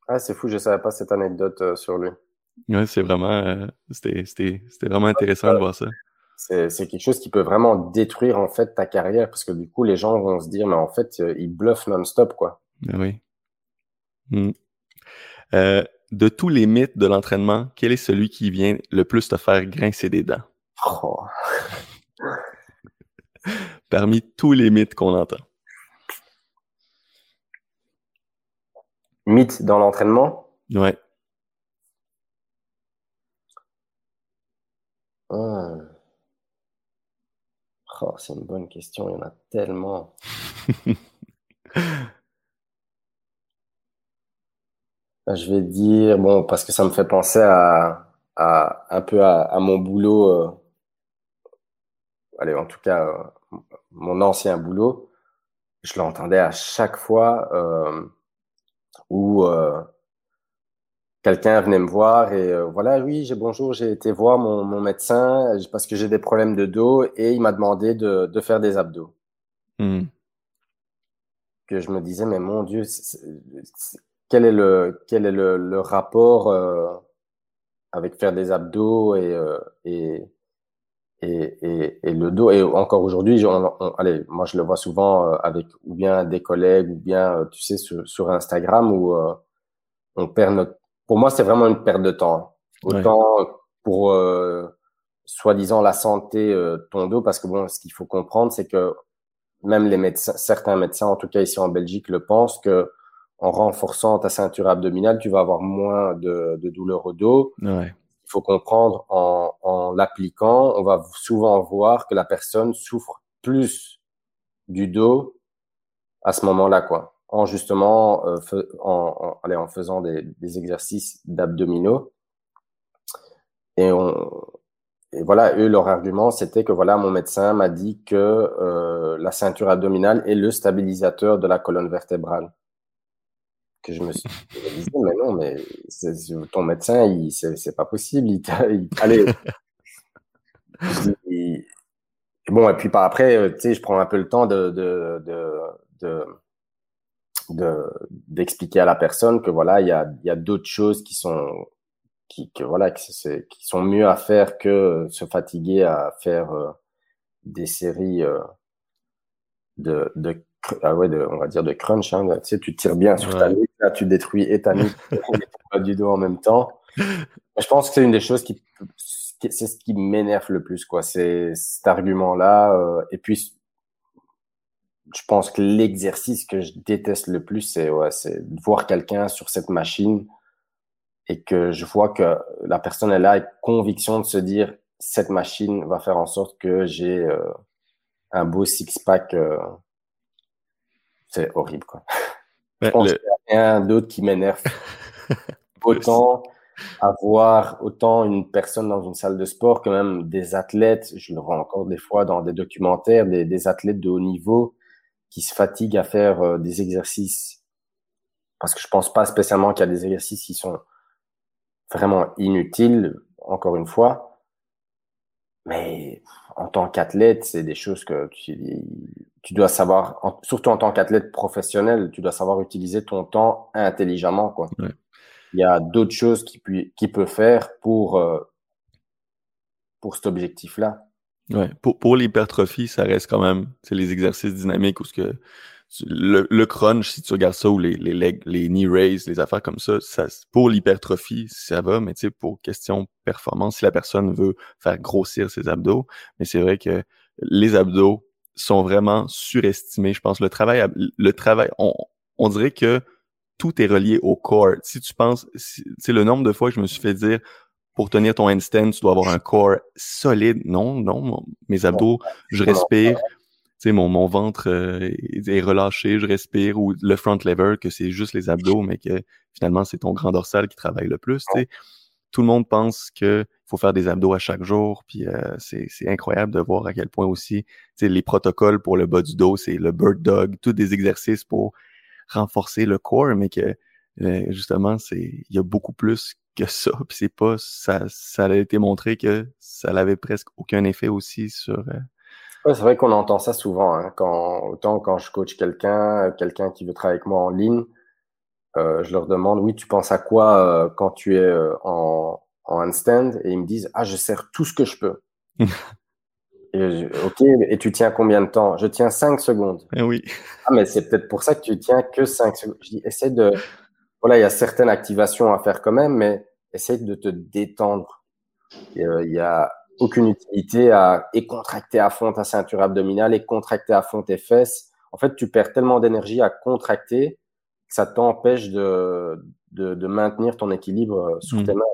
Ah, c'est fou, je savais pas cette anecdote euh, sur lui. Ouais, c'est vraiment, euh, c'était, c'était, c'était vraiment intéressant de voir ça. C'est, c'est quelque chose qui peut vraiment détruire en fait ta carrière parce que du coup les gens vont se dire mais en fait euh, il bluffe non-stop quoi. Ah oui. Mm. De tous les mythes de l'entraînement, quel est celui qui vient le plus te faire grincer des dents? Oh. Parmi tous les mythes qu'on entend. Mythes dans l'entraînement? Ouais. Ah. Oh, c'est une bonne question, il y en a tellement. Bah, je vais dire, bon, parce que ça me fait penser à, à un peu à, mon boulot, euh, allez, en tout cas, euh, mon ancien boulot, je l'entendais à chaque fois euh, où quelqu'un venait me voir et voilà, oui, j'ai bonjour, j'ai été voir mon, mon médecin parce que j'ai des problèmes de dos et il m'a demandé de, de faire des abdos. Mmh. Que je me disais, mais mon Dieu, quel est le, quel est le, le rapport euh, avec faire des abdos et, euh, et, et, et, le dos? Et encore aujourd'hui, allez, moi je le vois souvent euh, avec ou bien des collègues ou bien, tu sais, sur, sur Instagram où on perd notre. Pour moi, c'est vraiment une perte de temps. Autant pour soi-disant la santé ton dos, parce que bon, ce qu'il faut comprendre, c'est que même les médecins, certains médecins, en tout cas ici en Belgique, le pensent que en renforçant ta ceinture abdominale, tu vas avoir moins de, de douleur au dos. Ouais. Il faut comprendre en, en l'appliquant, on va souvent voir que la personne souffre plus du dos à ce moment-là, quoi. En justement, euh, en, en, allez, en faisant des, des exercices d'abdominaux. Et, on, et voilà, eux, leur argument, c'était que voilà, mon médecin m'a dit que euh, la ceinture abdominale est le stabilisateur de la colonne vertébrale que je me suis dit, mais non, mais ton médecin, il, c'est, pas possible. Il, il allez. bon, et puis par après, euh, tu sais, je prends un peu le temps de, de, de, de, d'expliquer à la personne que voilà, il y a, y a d'autres choses qui sont, qui, que, voilà, qui, qui, sont mieux à faire que se fatiguer à faire euh, des séries euh, de, de, ah ouais, de, on va dire de crunch. Hein, tu sais, tu tires bien sur ta nuque, là, tu détruis et ta nuque et du dos en même temps. Je pense que c'est une des choses qui, c'est ce qui m'énerve le plus, quoi. C'est cet argument-là. Euh, et puis, je pense que l'exercice que je déteste le plus, c'est ouais, de voir quelqu'un sur cette machine et que je vois que la personne est là avec conviction de se dire cette machine va faire en sorte que j'ai euh, un beau six-pack. Euh, c'est horrible, quoi. je pense qu'il n'y a rien d'autre qui m'énerve autant avoir autant une personne dans une salle de sport que même des athlètes, je le vois encore des fois dans des documentaires, des, des athlètes de haut niveau qui se fatiguent à faire euh, des exercices. Parce que je pense pas spécialement qu'il y a des exercices qui sont vraiment inutiles, encore une fois. Mais en tant qu'athlète, c'est des choses que tu, tu dois savoir, surtout en tant qu'athlète professionnel, tu dois savoir utiliser ton temps intelligemment. Quoi. Il y a d'autres choses qu'il peut, peut faire pour, euh, pour cet objectif-là. Ouais. Pour, pour l'hypertrophie, ça reste quand même c'est les exercices dynamiques ou ce que le, le, crunch, si tu regardes ça, ou les, les legs, les knee raises, les affaires comme ça, ça pour l'hypertrophie, ça va, mais tu sais, pour question performance, si la personne veut faire grossir ses abdos, mais c'est vrai que les abdos sont vraiment surestimés. Je pense le travail, le travail, on, on dirait que tout est relié au corps. Si tu penses, c'est le nombre de fois que je me suis fait dire, pour tenir ton handstand, tu dois avoir un corps solide. Non, non, mes abdos, je respire. Tu sais, mon, mon ventre euh, est relâché, je respire, ou le front lever, que c'est juste les abdos, mais que finalement, c'est ton grand dorsal qui travaille le plus. Tu sais. Tout le monde pense qu'il faut faire des abdos à chaque jour, puis euh, c'est incroyable de voir à quel point aussi, les protocoles pour le bas du dos, c'est le bird dog, tous des exercices pour renforcer le corps, mais que euh, justement, c'est il y a beaucoup plus que ça. Puis c'est pas ça, ça a été montré que ça n'avait presque aucun effet aussi sur. Euh, c'est vrai qu'on entend ça souvent. Hein, quand autant quand je coach quelqu'un, quelqu'un qui veut travailler avec moi en ligne, euh, je leur demande oui, tu penses à quoi quand tu es en, en handstand? Et ils me disent ah je sers tout ce que je peux. et ok, et tu tiens combien de temps? Je tiens 5 secondes. Eh oui. Ah mais c'est peut-être pour ça que tu tiens que 5 secondes. Je dis essaie de voilà, il y a certaines activations à faire quand même, mais essaye de te détendre. Euh, il y a aucune utilité à et contracter à fond ta ceinture abdominale et contracter à fond tes fesses. En fait, tu perds tellement d'énergie à contracter ça t'empêche de, de, de, maintenir ton équilibre euh, sur mmh. tes mains.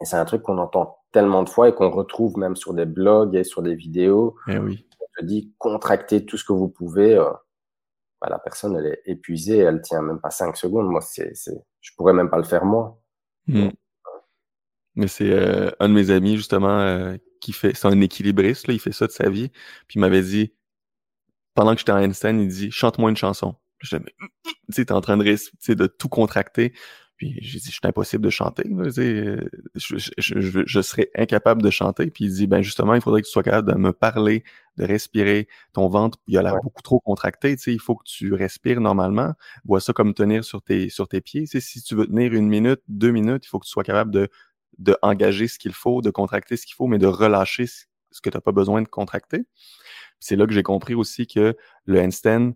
Et c'est un truc qu'on entend tellement de fois et qu'on retrouve même sur des blogs et sur des vidéos. Eh oui. On te dit contractez tout ce que vous pouvez. Euh, bah, la personne, elle est épuisée, elle tient même pas cinq secondes. Moi, c'est, je pourrais même pas le faire moi. Hmm. Mais c'est euh, un de mes amis, justement, euh, qui fait, c'est un équilibriste, là, il fait ça de sa vie. Puis il m'avait dit, pendant que j'étais en handstand, il dit, chante-moi une chanson. Je tu t'es en train de, de tout contracter. Puis j'ai dit, c'est impossible de chanter. Je, je, je, serais incapable de chanter. Puis il dit, ben justement, il faudrait que tu sois capable de me parler, de respirer. Ton ventre, il a l'air beaucoup trop contracté. Tu sais, il faut que tu respires normalement. Vois ça comme tenir sur tes, sur tes pieds. Si tu veux tenir une minute, deux minutes, il faut que tu sois capable de, de engager ce qu'il faut, de contracter ce qu'il faut, mais de relâcher ce que tu n'as pas besoin de contracter. C'est là que j'ai compris aussi que le handstand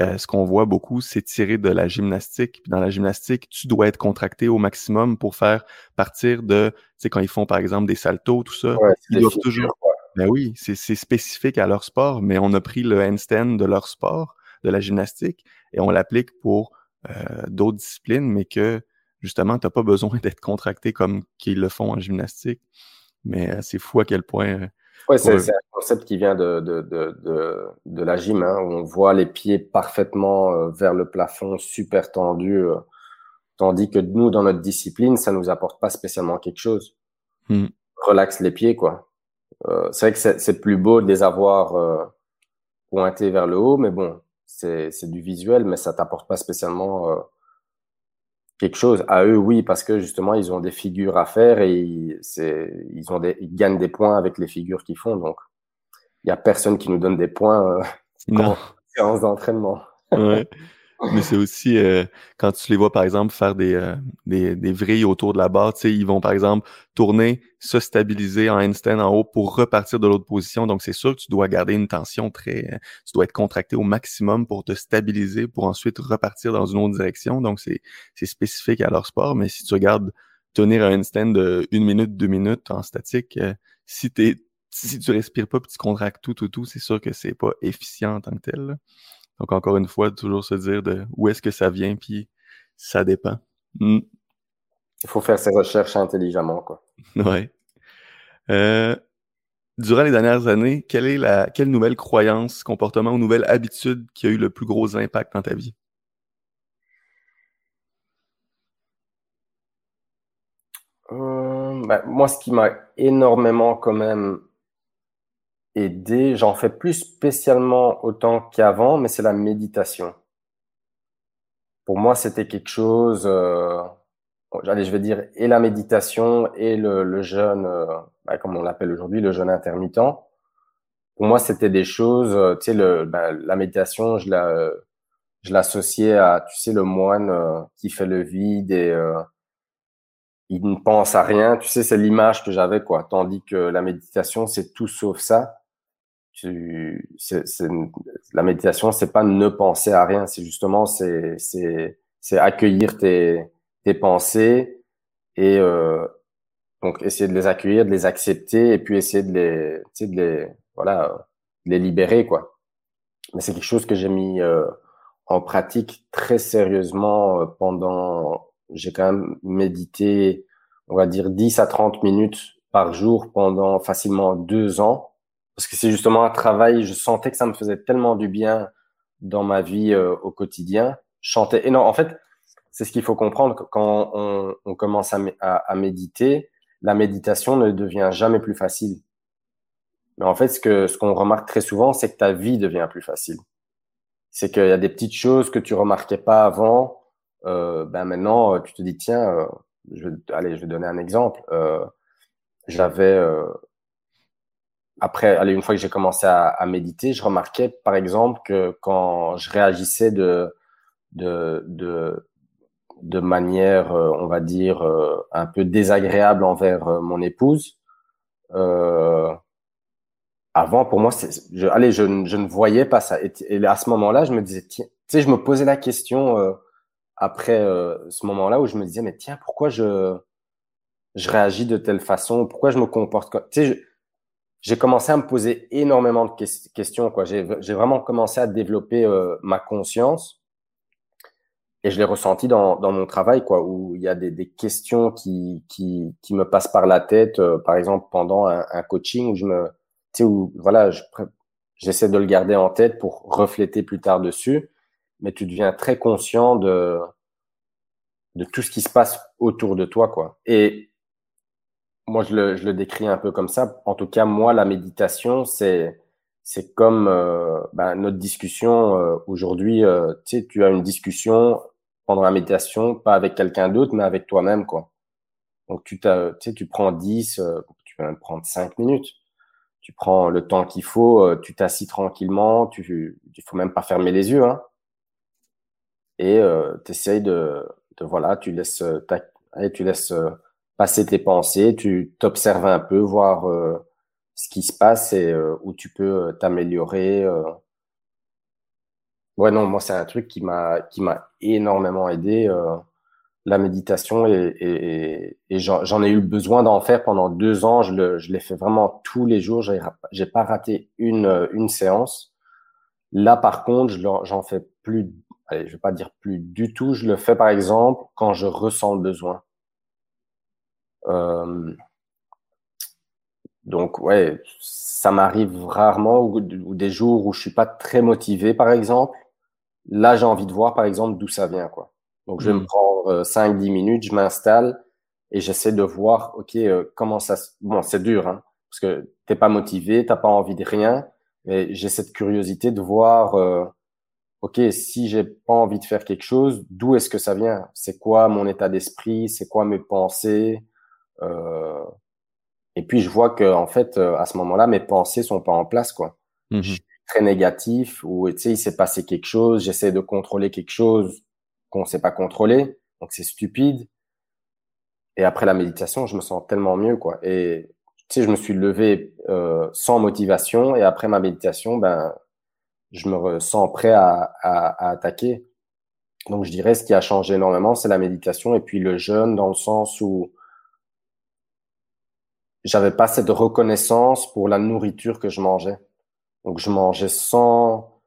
euh, ce qu'on voit beaucoup, c'est tirer de la gymnastique. Puis dans la gymnastique, tu dois être contracté au maximum pour faire partir de, tu sais, quand ils font par exemple des saltos, tout ça, ils doivent toujours. Ben oui, c'est spécifique à leur sport, mais on a pris le handstand de leur sport, de la gymnastique, et on l'applique pour euh, d'autres disciplines, mais que justement, tu n'as pas besoin d'être contracté comme qu'ils le font en gymnastique. Mais euh, c'est fou à quel point Ouais, c'est un concept qui vient de, de, de, de, la gym, hein, où on voit les pieds parfaitement euh, vers le plafond, super tendus, euh, tandis que nous, dans notre discipline, ça nous apporte pas spécialement quelque chose. Hmm. Relaxe les pieds, quoi. Euh, c'est vrai que c'est plus beau de les avoir pointés vers le haut, mais bon, c'est du visuel, mais ça t'apporte pas spécialement quelque chose. À eux, oui, parce que justement, ils ont des figures à faire et ils, ils, ont des, ils gagnent des points avec les figures qu'ils font. Donc, il n'y a personne qui nous donne des points euh, en séance d'entraînement. ouais. Mais c'est aussi euh, quand tu les vois, par exemple, faire des, euh, des, des, vrilles autour de la barre, ils vont, par exemple, tourner, se stabiliser en handstand en haut pour repartir de l'autre position. Donc, c'est sûr que tu dois garder une tension très... Euh, tu dois être contracté au maximum pour te stabiliser, pour ensuite repartir dans une autre direction. Donc, c'est spécifique à leur sport. Mais si tu regardes tenir un handstand de une minute, deux minutes en statique, si t'es si tu respires pas puis tu contractes tout, tout, tout, c'est sûr que c'est pas efficient en tant que tel. Donc, encore une fois, toujours se dire de où est-ce que ça vient, puis ça dépend. Hmm. Il faut faire ses recherches intelligemment, quoi. Ouais. Euh, durant les dernières années, quelle est la quelle nouvelle croyance, comportement ou nouvelle habitude qui a eu le plus gros impact dans ta vie? Euh, ben, moi, ce qui m'a énormément quand même aider. J'en fais plus spécialement autant qu'avant, mais c'est la méditation. Pour moi, c'était quelque chose, euh, allez, je vais dire, et la méditation et le, jeûne, euh, bah, comme on l'appelle aujourd'hui, le jeûne intermittent. Pour moi, c'était des choses, euh, tu sais, le, bah, la méditation, je la, je l'associais à, tu sais, le moine euh, qui fait le vide et il ne pense à rien. Tu sais, c'est l'image que j'avais, quoi. Tandis que la méditation, c'est tout sauf ça tu, c'est, la méditation, c'est pas ne penser à rien, c'est justement c'est, c'est, c'est accueillir tes, tes pensées et euh, donc essayer de les accueillir, de les accepter et puis essayer de les, tu sais, de les, voilà, de les libérer quoi. Mais c'est quelque chose que j'ai mis euh, en pratique très sérieusement euh, pendant, j'ai quand même médité, on va dire 10 à 30 minutes par jour pendant facilement deux ans parce que c'est justement un travail, je sentais que ça me faisait tellement du bien dans ma vie euh, au quotidien. Je chantais énorme. En fait, c'est ce qu'il faut comprendre quand on, commence à, à, méditer, la méditation ne devient jamais plus facile. Mais en fait, ce ce qu'on remarque très souvent, c'est que ta vie devient plus facile. C'est qu'il y a des petites choses que tu remarquais pas avant. Euh, ben maintenant, tu te dis tiens, euh, je, allez, je vais donner un exemple. Euh, J'avais euh, après, allez, une fois que j'ai commencé à, méditer, je remarquais, par exemple, que quand je réagissais de, de, de, de manière, euh, on va dire, euh, un peu désagréable envers euh, mon épouse, avant, pour moi, je, allez, je, je, ne voyais pas ça. Et, à ce moment-là, je me disais, tiens, tu sais, je me posais la question après ce moment-là où je me disais, mais tiens, pourquoi je, je réagis de telle façon? Pourquoi je me comporte comme... Tu sais, j'ai commencé à me poser énormément de questions. Quoi. J'ai, vraiment commencé à développer euh, ma conscience et je l'ai ressenti dans, mon travail, quoi, où il y a des, questions qui, qui, me passent par la tête, euh, par exemple pendant un, coaching où je me, tu sais, où voilà, je, j'essaie de le garder en tête pour refléter plus tard dessus, mais tu deviens très conscient de de tout ce qui se passe autour de toi, quoi. Et moi, je le, je le, décris un peu comme ça. En tout cas, moi, la méditation, c'est c'est comme euh, ben, notre discussion euh, aujourd'hui. Euh, tu sais, tu as une discussion pendant la méditation, pas avec quelqu'un d'autre, mais avec toi-même, quoi. Donc, tu, tu sais, tu prends 10, tu peux même prendre 5 minutes. Tu prends le temps qu'il faut, tu t'assis tranquillement, tu il faut même pas fermer les yeux, hein. Et tu essayes de, de, voilà, tu laisses, tu laisses passer tes pensées, tu t'observes un peu, voir euh, ce qui se passe et euh, où tu peux euh, t'améliorer. Ouais, non, moi, c'est un truc qui m'a qui m'a énormément aidé, la méditation, et, j'en ai eu besoin d'en faire pendant deux ans. Je je l'ai fait vraiment tous les jours. J'ai, j'ai pas raté une, séance. Là, par contre, j'en fais plus, allez, je vais pas dire plus du tout. Je le fais, par exemple, quand je ressens le besoin. Euh, donc ouais, ça m'arrive rarement ou, des jours où je suis pas très motivé, par exemple. Là, j'ai envie de voir, par exemple, d'où ça vient, quoi. Donc, je vais me hmm. prendre 5-10 euh, minutes, je m'installe et j'essaie de voir, OK, euh, comment ça... Bon, c'est dur, hein, parce que t'es pas motivé, t'as pas envie de rien, mais j'ai cette curiosité de voir, euh, OK, si j'ai pas envie de faire quelque chose, d'où est-ce que ça vient? C'est quoi mon état d'esprit? C'est quoi mes pensées? Et puis je vois que en fait, euh, à ce moment-là, mes pensées sont pas en place, quoi. Mmh je suis très négatif où tu sais il s'est passé quelque chose, j'essaie de contrôler quelque chose qu'on ne sait pas contrôler, donc c'est stupide. Et après la méditation, je me sens tellement mieux quoi. Et tu sais, je me suis levé euh, sans motivation et après ma méditation, ben je me sens prêt à, à, à attaquer. Donc je dirais ce qui a changé énormément, c'est la méditation et puis le jeûne dans le sens où j'avais pas cette reconnaissance pour la nourriture que je mangeais. Donc je mangeais sans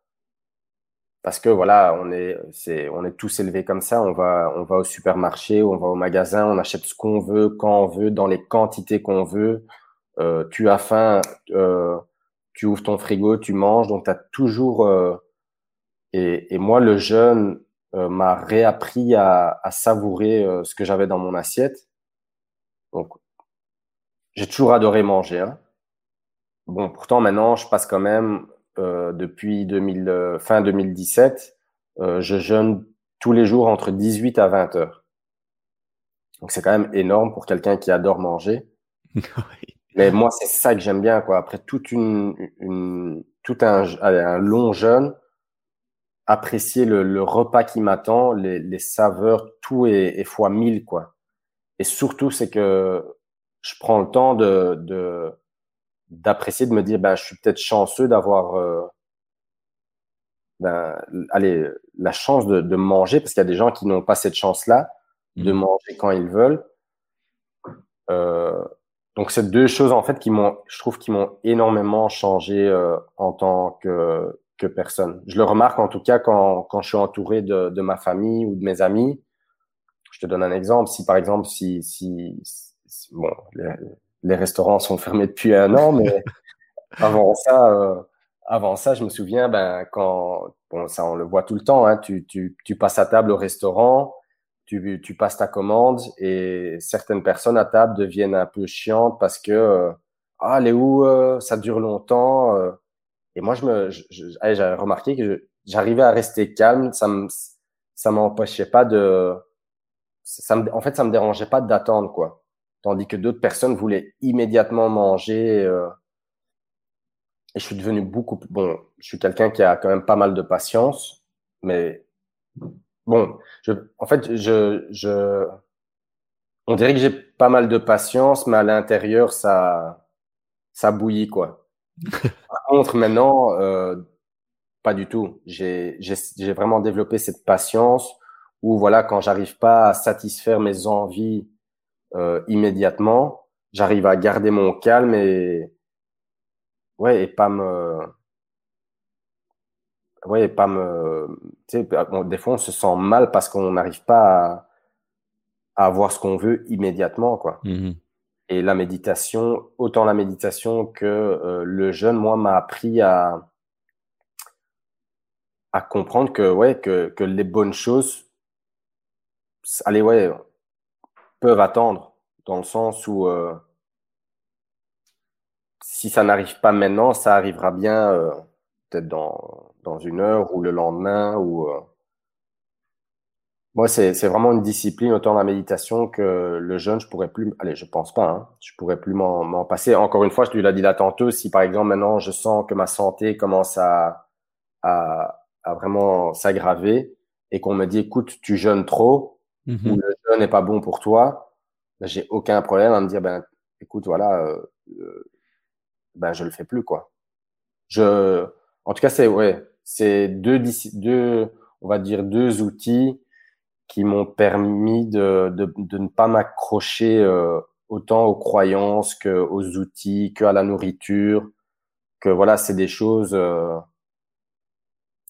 parce que voilà, on est c'est on est tous élevés comme ça, on va on va au supermarché, on va au magasin, on achète ce qu'on veut quand on veut dans les quantités qu'on veut. Euh, tu as faim, euh, tu ouvres ton frigo, tu manges, donc tu as toujours euh, et, et moi le jeûne euh, m'a réappris à, à savourer euh, ce que j'avais dans mon assiette. Donc j'ai toujours adoré manger. Hein. Bon, pourtant maintenant, je passe quand même euh, depuis 2000, euh, fin 2017, euh, je jeûne tous les jours entre 18 à 20 heures. Donc c'est quand même énorme pour quelqu'un qui adore manger. Mais moi, c'est ça que j'aime bien, quoi. Après toute une, une tout un, un long jeûne, apprécier le, le repas qui m'attend, les, les, saveurs, tout est, est fois mille, quoi. Et surtout, c'est que je prends le temps de, d'apprécier, de me dire, ben, je suis peut-être chanceux d'avoir, euh, ben, allez, la chance de, de manger, parce qu'il y a des gens qui n'ont pas cette chance-là de mmh. manger quand ils veulent. Euh, donc, c'est deux choses en fait qui m'ont, je trouve, qui m'ont énormément changé euh, en tant que que personne. Je le remarque en tout cas quand quand je suis entouré de, de ma famille ou de mes amis. Je te donne un exemple. Si par exemple, si si bon, les, les, restaurants sont fermés depuis un an, mais avant ça, euh, avant ça, je me souviens, ben, quand, bon, ça, on le voit tout le temps, hein, tu, tu, tu passes à table au restaurant, tu, tu passes ta commande et certaines personnes à table deviennent un peu chiantes parce que, euh, ah, les où, euh, ça dure longtemps. Euh. et moi, je me, j'ai remarqué que j'arrivais à rester calme, ça me, ça m'empêchait pas de, ça me, en fait, ça me dérangeait pas d'attendre, quoi tandis que d'autres personnes voulaient immédiatement manger. Euh, et je suis devenu beaucoup bon. Je suis quelqu'un qui a quand même pas mal de patience, mais bon, je, en fait, je, je, on dirait que j'ai pas mal de patience, mais à l'intérieur, ça, ça bouillit quoi. Par contre, maintenant, euh, pas du tout. J'ai, j'ai vraiment développé cette patience où voilà, quand j'arrive pas à satisfaire mes envies euh, immédiatement, j'arrive à garder mon calme et ouais et pas me ouais et pas me tu sais des fois on se sent mal parce qu'on n'arrive pas à, à, avoir ce qu'on veut immédiatement quoi. Mmh et la méditation, autant la méditation que euh, le jeûne, moi, m'a appris à à comprendre que ouais que que les bonnes choses, allez ouais, peuvent attendre, dans le sens où euh, si ça n'arrive pas maintenant, ça arrivera bien euh, peut-être dans, dans une heure ou le lendemain. Ou, euh... Moi, c'est vraiment une discipline, autant la méditation que le jeûne, je pourrais plus, allez, je pense pas, hein, je pourrais plus m'en passer. Encore une fois, je te l'ai dit là tantôt, si par exemple maintenant je sens que ma santé commence à, à, à vraiment s'aggraver et qu'on me dit, écoute, tu jeûnes trop, Mmh ou le n'est pas bon pour toi, ben, j'ai aucun problème à me dire, ben, écoute, voilà, euh, euh, ben, je le fais plus, quoi. Je, en tout cas, c'est, ouais, c'est deux, deux, on va dire deux outils qui m'ont permis de, de, de, ne pas m'accrocher euh, autant aux croyances que aux outils, que à la nourriture, que voilà, c'est des choses euh,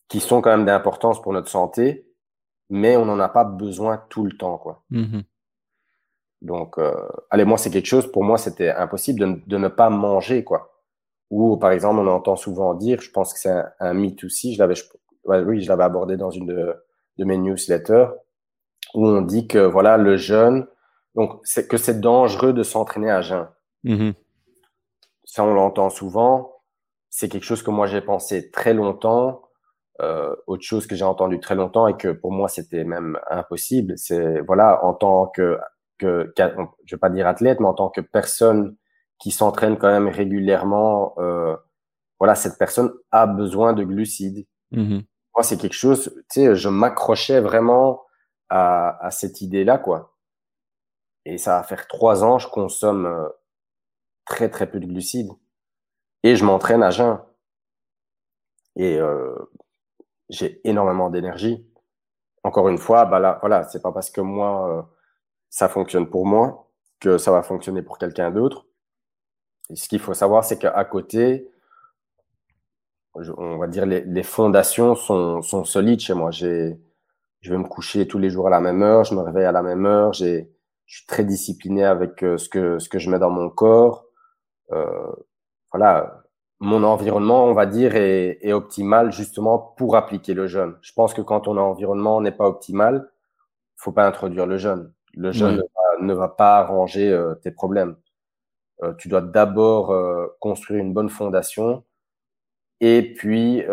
qui sont quand même d'importance pour notre santé, mais on n'en a pas besoin tout le temps, quoi. Mmh Donc, euh, allez, moi, c'est quelque chose, pour moi, c'était impossible de, de, ne pas manger, quoi. Ou, par exemple, on entend souvent dire, je pense que c'est un, un, mythe aussi, je l'avais, oui, je l'avais abordé dans une de, de, mes newsletters, où on dit que, voilà, le jeûne, donc, c'est que c'est dangereux de s'entraîner à jeun. Mmh Ça, on l'entend souvent. C'est quelque chose que moi, j'ai pensé très longtemps euh, autre chose que j'ai entendu très longtemps et que pour moi c'était même impossible, c'est voilà en tant que que je vais pas dire athlète, mais en tant que personne qui s'entraîne quand même régulièrement, euh, voilà, cette personne a besoin de glucides. Mmh Moi, c'est quelque chose, tu sais, je m'accrochais vraiment à, à cette idée-là, quoi. Et ça va faire trois ans, je consomme euh, très, très peu de glucides. Et je m'entraîne à jeun. Et euh, j'ai énormément d'énergie. Encore une fois, bah là, voilà, c'est pas parce que moi, euh, ça fonctionne pour moi que ça va fonctionner pour quelqu'un d'autre. Et ce qu'il faut savoir, c'est qu'à côté, on va dire les, les fondations sont, sont, solides chez moi. J'ai, je vais me coucher tous les jours à la même heure, je me réveille à la même heure, j'ai, je suis très discipliné avec euh, ce que ce que je mets dans mon corps. Euh, voilà, mon environnement, on va dire, est, est, optimal justement pour appliquer le jeûne. Je pense que quand ton environnement n'est pas optimal, faut pas introduire le jeûne. Le jeûne ne, va, pas arranger euh, tes problèmes. Euh, tu dois d'abord euh, construire une bonne fondation. Et puis,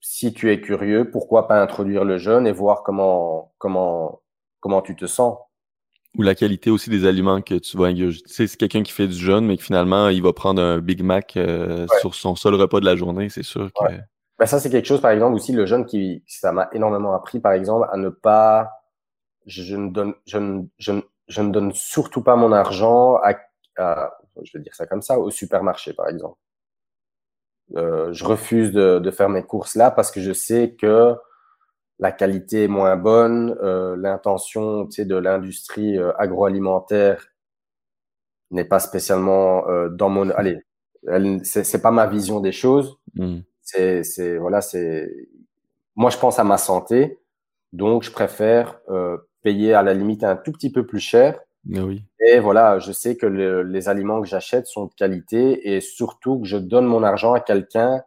si tu es curieux, pourquoi pas introduire le jeûne et voir comment comment comment tu te sens. Ou la qualité aussi des aliments que tu vas ingurgiter. Tu sais, c'est quelqu'un qui fait du jeûne, mais que finalement, il va prendre un Big Mac euh, sur son seul repas de la journée, c'est sûr que... Ouais. Ben ça, c'est quelque chose, par exemple, aussi, le jeûne qui, ça m'a énormément appris, par exemple, à ne pas, je ne donne, je ne, je ne, je ne donne surtout pas mon argent à, à, je vais dire ça comme ça, au supermarché, par exemple. Euh, je refuse de, de, faire mes courses là parce que je sais que la qualité est moins bonne, euh, l'intention de l'industrie euh, agroalimentaire n'est pas spécialement euh, dans mon. Allez, c'est pas ma vision des choses. Mm. C'est voilà, c'est. Moi, je pense à ma santé, donc je préfère payer à la limite un tout petit peu plus cher. Mais oui. Et voilà, je sais que le, les aliments que j'achète sont de qualité et surtout que je donne mon argent à quelqu'un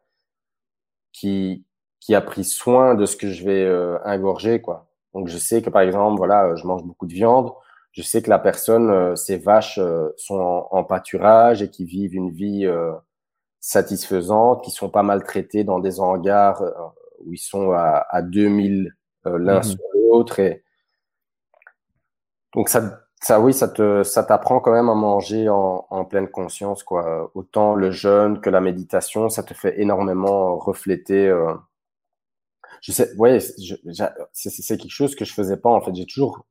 qui qui a pris soin de ce que je vais euh, ingorger quoi. Donc je sais que par exemple voilà, euh, je mange beaucoup de viande, je sais que la personne euh, ces vaches euh, sont en, en, pâturage et qui vivent une vie euh, satisfaisante, qui sont pas maltraités dans des hangars où ils sont à, à 2000 l'un mmh. sur l'autre et donc ça ça oui ça te ça t'apprend quand même à manger en, en, pleine conscience quoi autant le jeûne que la méditation ça te fait énormément refléter euh, je sais, c'est quelque chose que je faisais pas en fait. J'ai toujours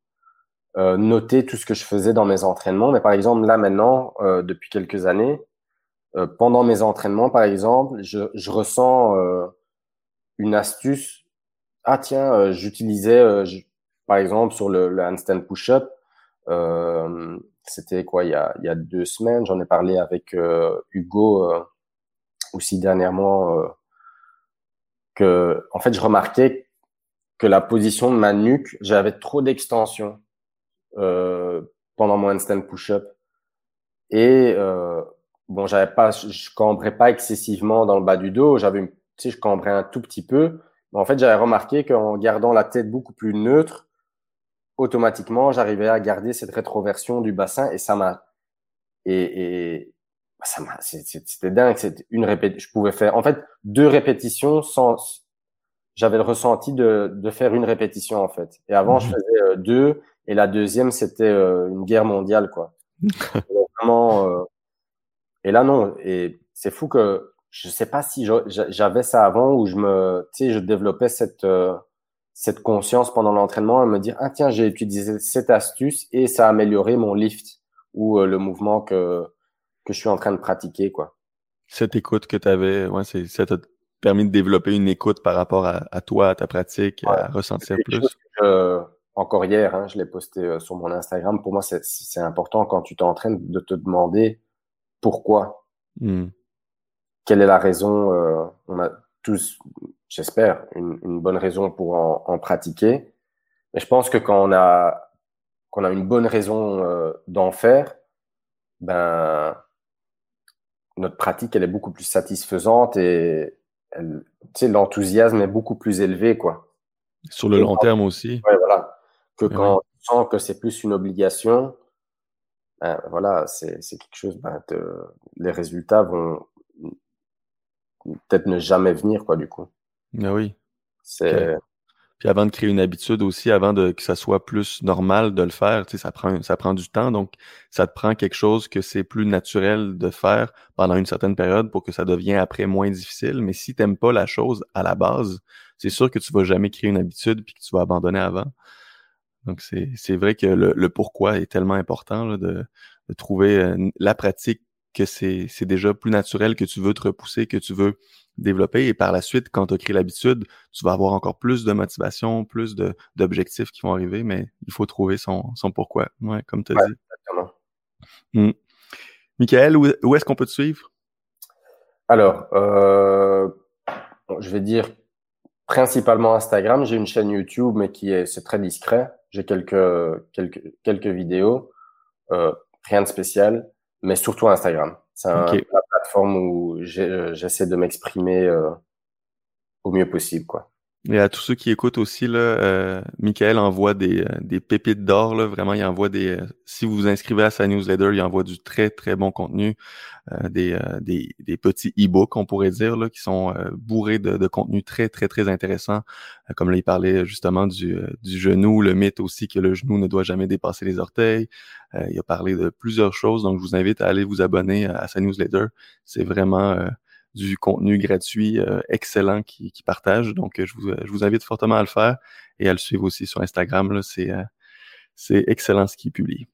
euh, noté tout ce que je faisais dans mes entraînements, mais par exemple là maintenant, euh, depuis quelques années, euh, pendant mes entraînements, par exemple, je, je ressens euh, une astuce. Ah tiens, euh, j'utilisais, euh, par exemple, sur le, le handstand push-up, c'était quoi il y, a, il y a deux semaines, j'en ai parlé avec Hugo aussi dernièrement que, en fait, je remarquais que la position de ma nuque, j'avais trop d'extension euh, pendant mon handstand push-up. Et euh, bon, j'avais pas, je cambrais pas excessivement dans le bas du dos. J'avais, tu sais, je cambrais un tout petit peu. Mais en fait, j'avais remarqué qu'en gardant la tête beaucoup plus neutre, automatiquement, j'arrivais à garder cette rétroversion du bassin et ça m'a et, et, bah, c'était dingue. C'était une répétition. Je pouvais faire, en fait, deux répétitions sans. J'avais le ressenti de, de faire une répétition en fait. Et avant, je mhm. faisais euh, deux, et la deuxième, c'était euh, une guerre mondiale, quoi. vraiment. Euh, et là, non. Et c'est fou que je sais pas si j'avais ça avant ou je me, tu sais, je développais cette cette conscience pendant l'entraînement à me dire ah tiens j'ai utilisé cette astuce et ça a amélioré mon lift ou le mouvement que que je suis en train de pratiquer, quoi. Cette écoute que tu avais, ouais, c'est, ça t'a permis de développer une écoute par rapport à, à toi, à ta pratique, à ressentir plus. encore hier, hein, je l'ai posté euh, sur mon Instagram. Pour moi, c'est, c'est important quand tu t'entraînes de te demander pourquoi. Hmm. Quelle est la raison euh, On a tous, j'espère, une, une, bonne raison pour en, en, pratiquer. Mais je pense que quand on a qu'on a une bonne raison euh, d'en faire, ben notre pratique, elle est beaucoup plus satisfaisante et l'enthousiasme est beaucoup plus élevé, quoi. Sur le long terme aussi. Ouais, voilà. Que quand on sent que c'est plus une obligation, ben, voilà, c'est quelque chose, ben, les résultats vont peut-être ne jamais venir, quoi, du coup. Ah oui. C'est. Puis avant de créer une habitude aussi, avant de que ça soit plus normal de le faire, tu sais, ça prend ça prend du temps. Donc, ça te prend quelque chose que c'est plus naturel de faire pendant une certaine période pour que ça devienne après moins difficile. Mais si t'aimes pas la chose à la base, c'est sûr que tu vas jamais créer une habitude puis que tu vas abandonner avant. Donc, c'est vrai que le, pourquoi est tellement important là, de, de trouver euh, la pratique que c'est déjà plus naturel, que tu veux te repousser, que tu veux développer. Et par la suite, quand tu as créé l'habitude, tu vas avoir encore plus de motivation, plus d'objectifs qui vont arriver, mais il faut trouver son, son pourquoi, ouais, comme tu as dit. Exactement. Hmm. Michael, où, est-ce qu'on peut te suivre? Alors, euh, je vais dire principalement Instagram. J'ai une chaîne YouTube, mais qui est c'est très discret. J'ai quelques, quelques, quelques vidéos, euh, rien de spécial, mais surtout Instagram. C'est la plateforme où euh, j'essaie de m'exprimer euh, au mieux possible, quoi. Et à tous ceux qui écoutent aussi, là, euh, Michael envoie des, euh, des pépites d'or. Vraiment, il envoie des. si vous vous inscrivez à sa newsletter, il envoie du très très bon contenu, des, des, des, petits e-books, on pourrait dire, là, qui sont bourrés de, de, contenu très très très intéressant. comme là, il parlait justement du, du genou, le mythe aussi que le genou ne doit jamais dépasser les orteils. il a parlé de plusieurs choses, donc je vous invite à aller vous abonner à, sa newsletter. C'est vraiment du contenu gratuit euh, excellent qui, qui, partage. Donc, je vous, invite fortement à le faire et à le suivre aussi sur Instagram. C'est, euh, excellent ce qu'il publie.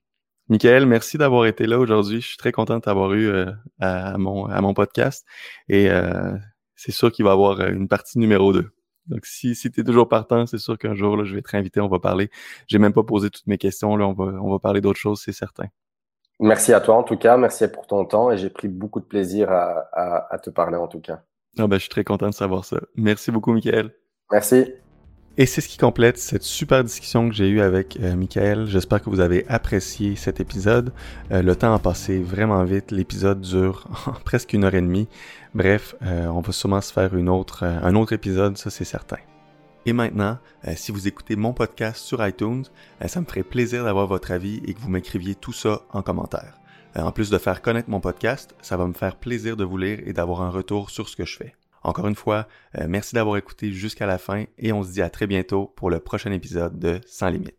Michael, merci d'avoir été là aujourd'hui. Je suis très content de t'avoir eu euh, à, mon, à mon podcast. Et c'est sûr qu'il va y avoir une partie numéro 2. Donc, si, si tu es toujours partant, c'est sûr qu'un jour, là, je vais te réinviter, on va parler. J'ai même pas posé toutes mes questions, là, on va, on va parler d'autres choses, c'est certain. Merci à toi en tout cas, merci pour ton temps et j'ai pris beaucoup de plaisir à, te parler en tout cas. Ah ben, je suis très content de savoir ça. Merci beaucoup, Michael. Merci. Et c'est ce qui complète cette super discussion que j'ai eue avec euh, Michael. J'espère que vous avez apprécié cet épisode. Euh, le temps a passé vraiment vite. L'épisode dure presque une heure et demie. Bref, euh, on va sûrement se faire une autre, un autre épisode, ça c'est certain. Et maintenant, euh, si vous écoutez mon podcast sur iTunes, euh, ça me ferait plaisir d'avoir votre avis et que vous m'écriviez tout ça en commentaire. Euh, en plus de faire connaître mon podcast, ça va me faire plaisir de vous lire et d'avoir un retour sur ce que je fais. Encore une fois, merci d'avoir écouté jusqu'à la fin et on se dit à très bientôt pour le prochain épisode de Sans Limites.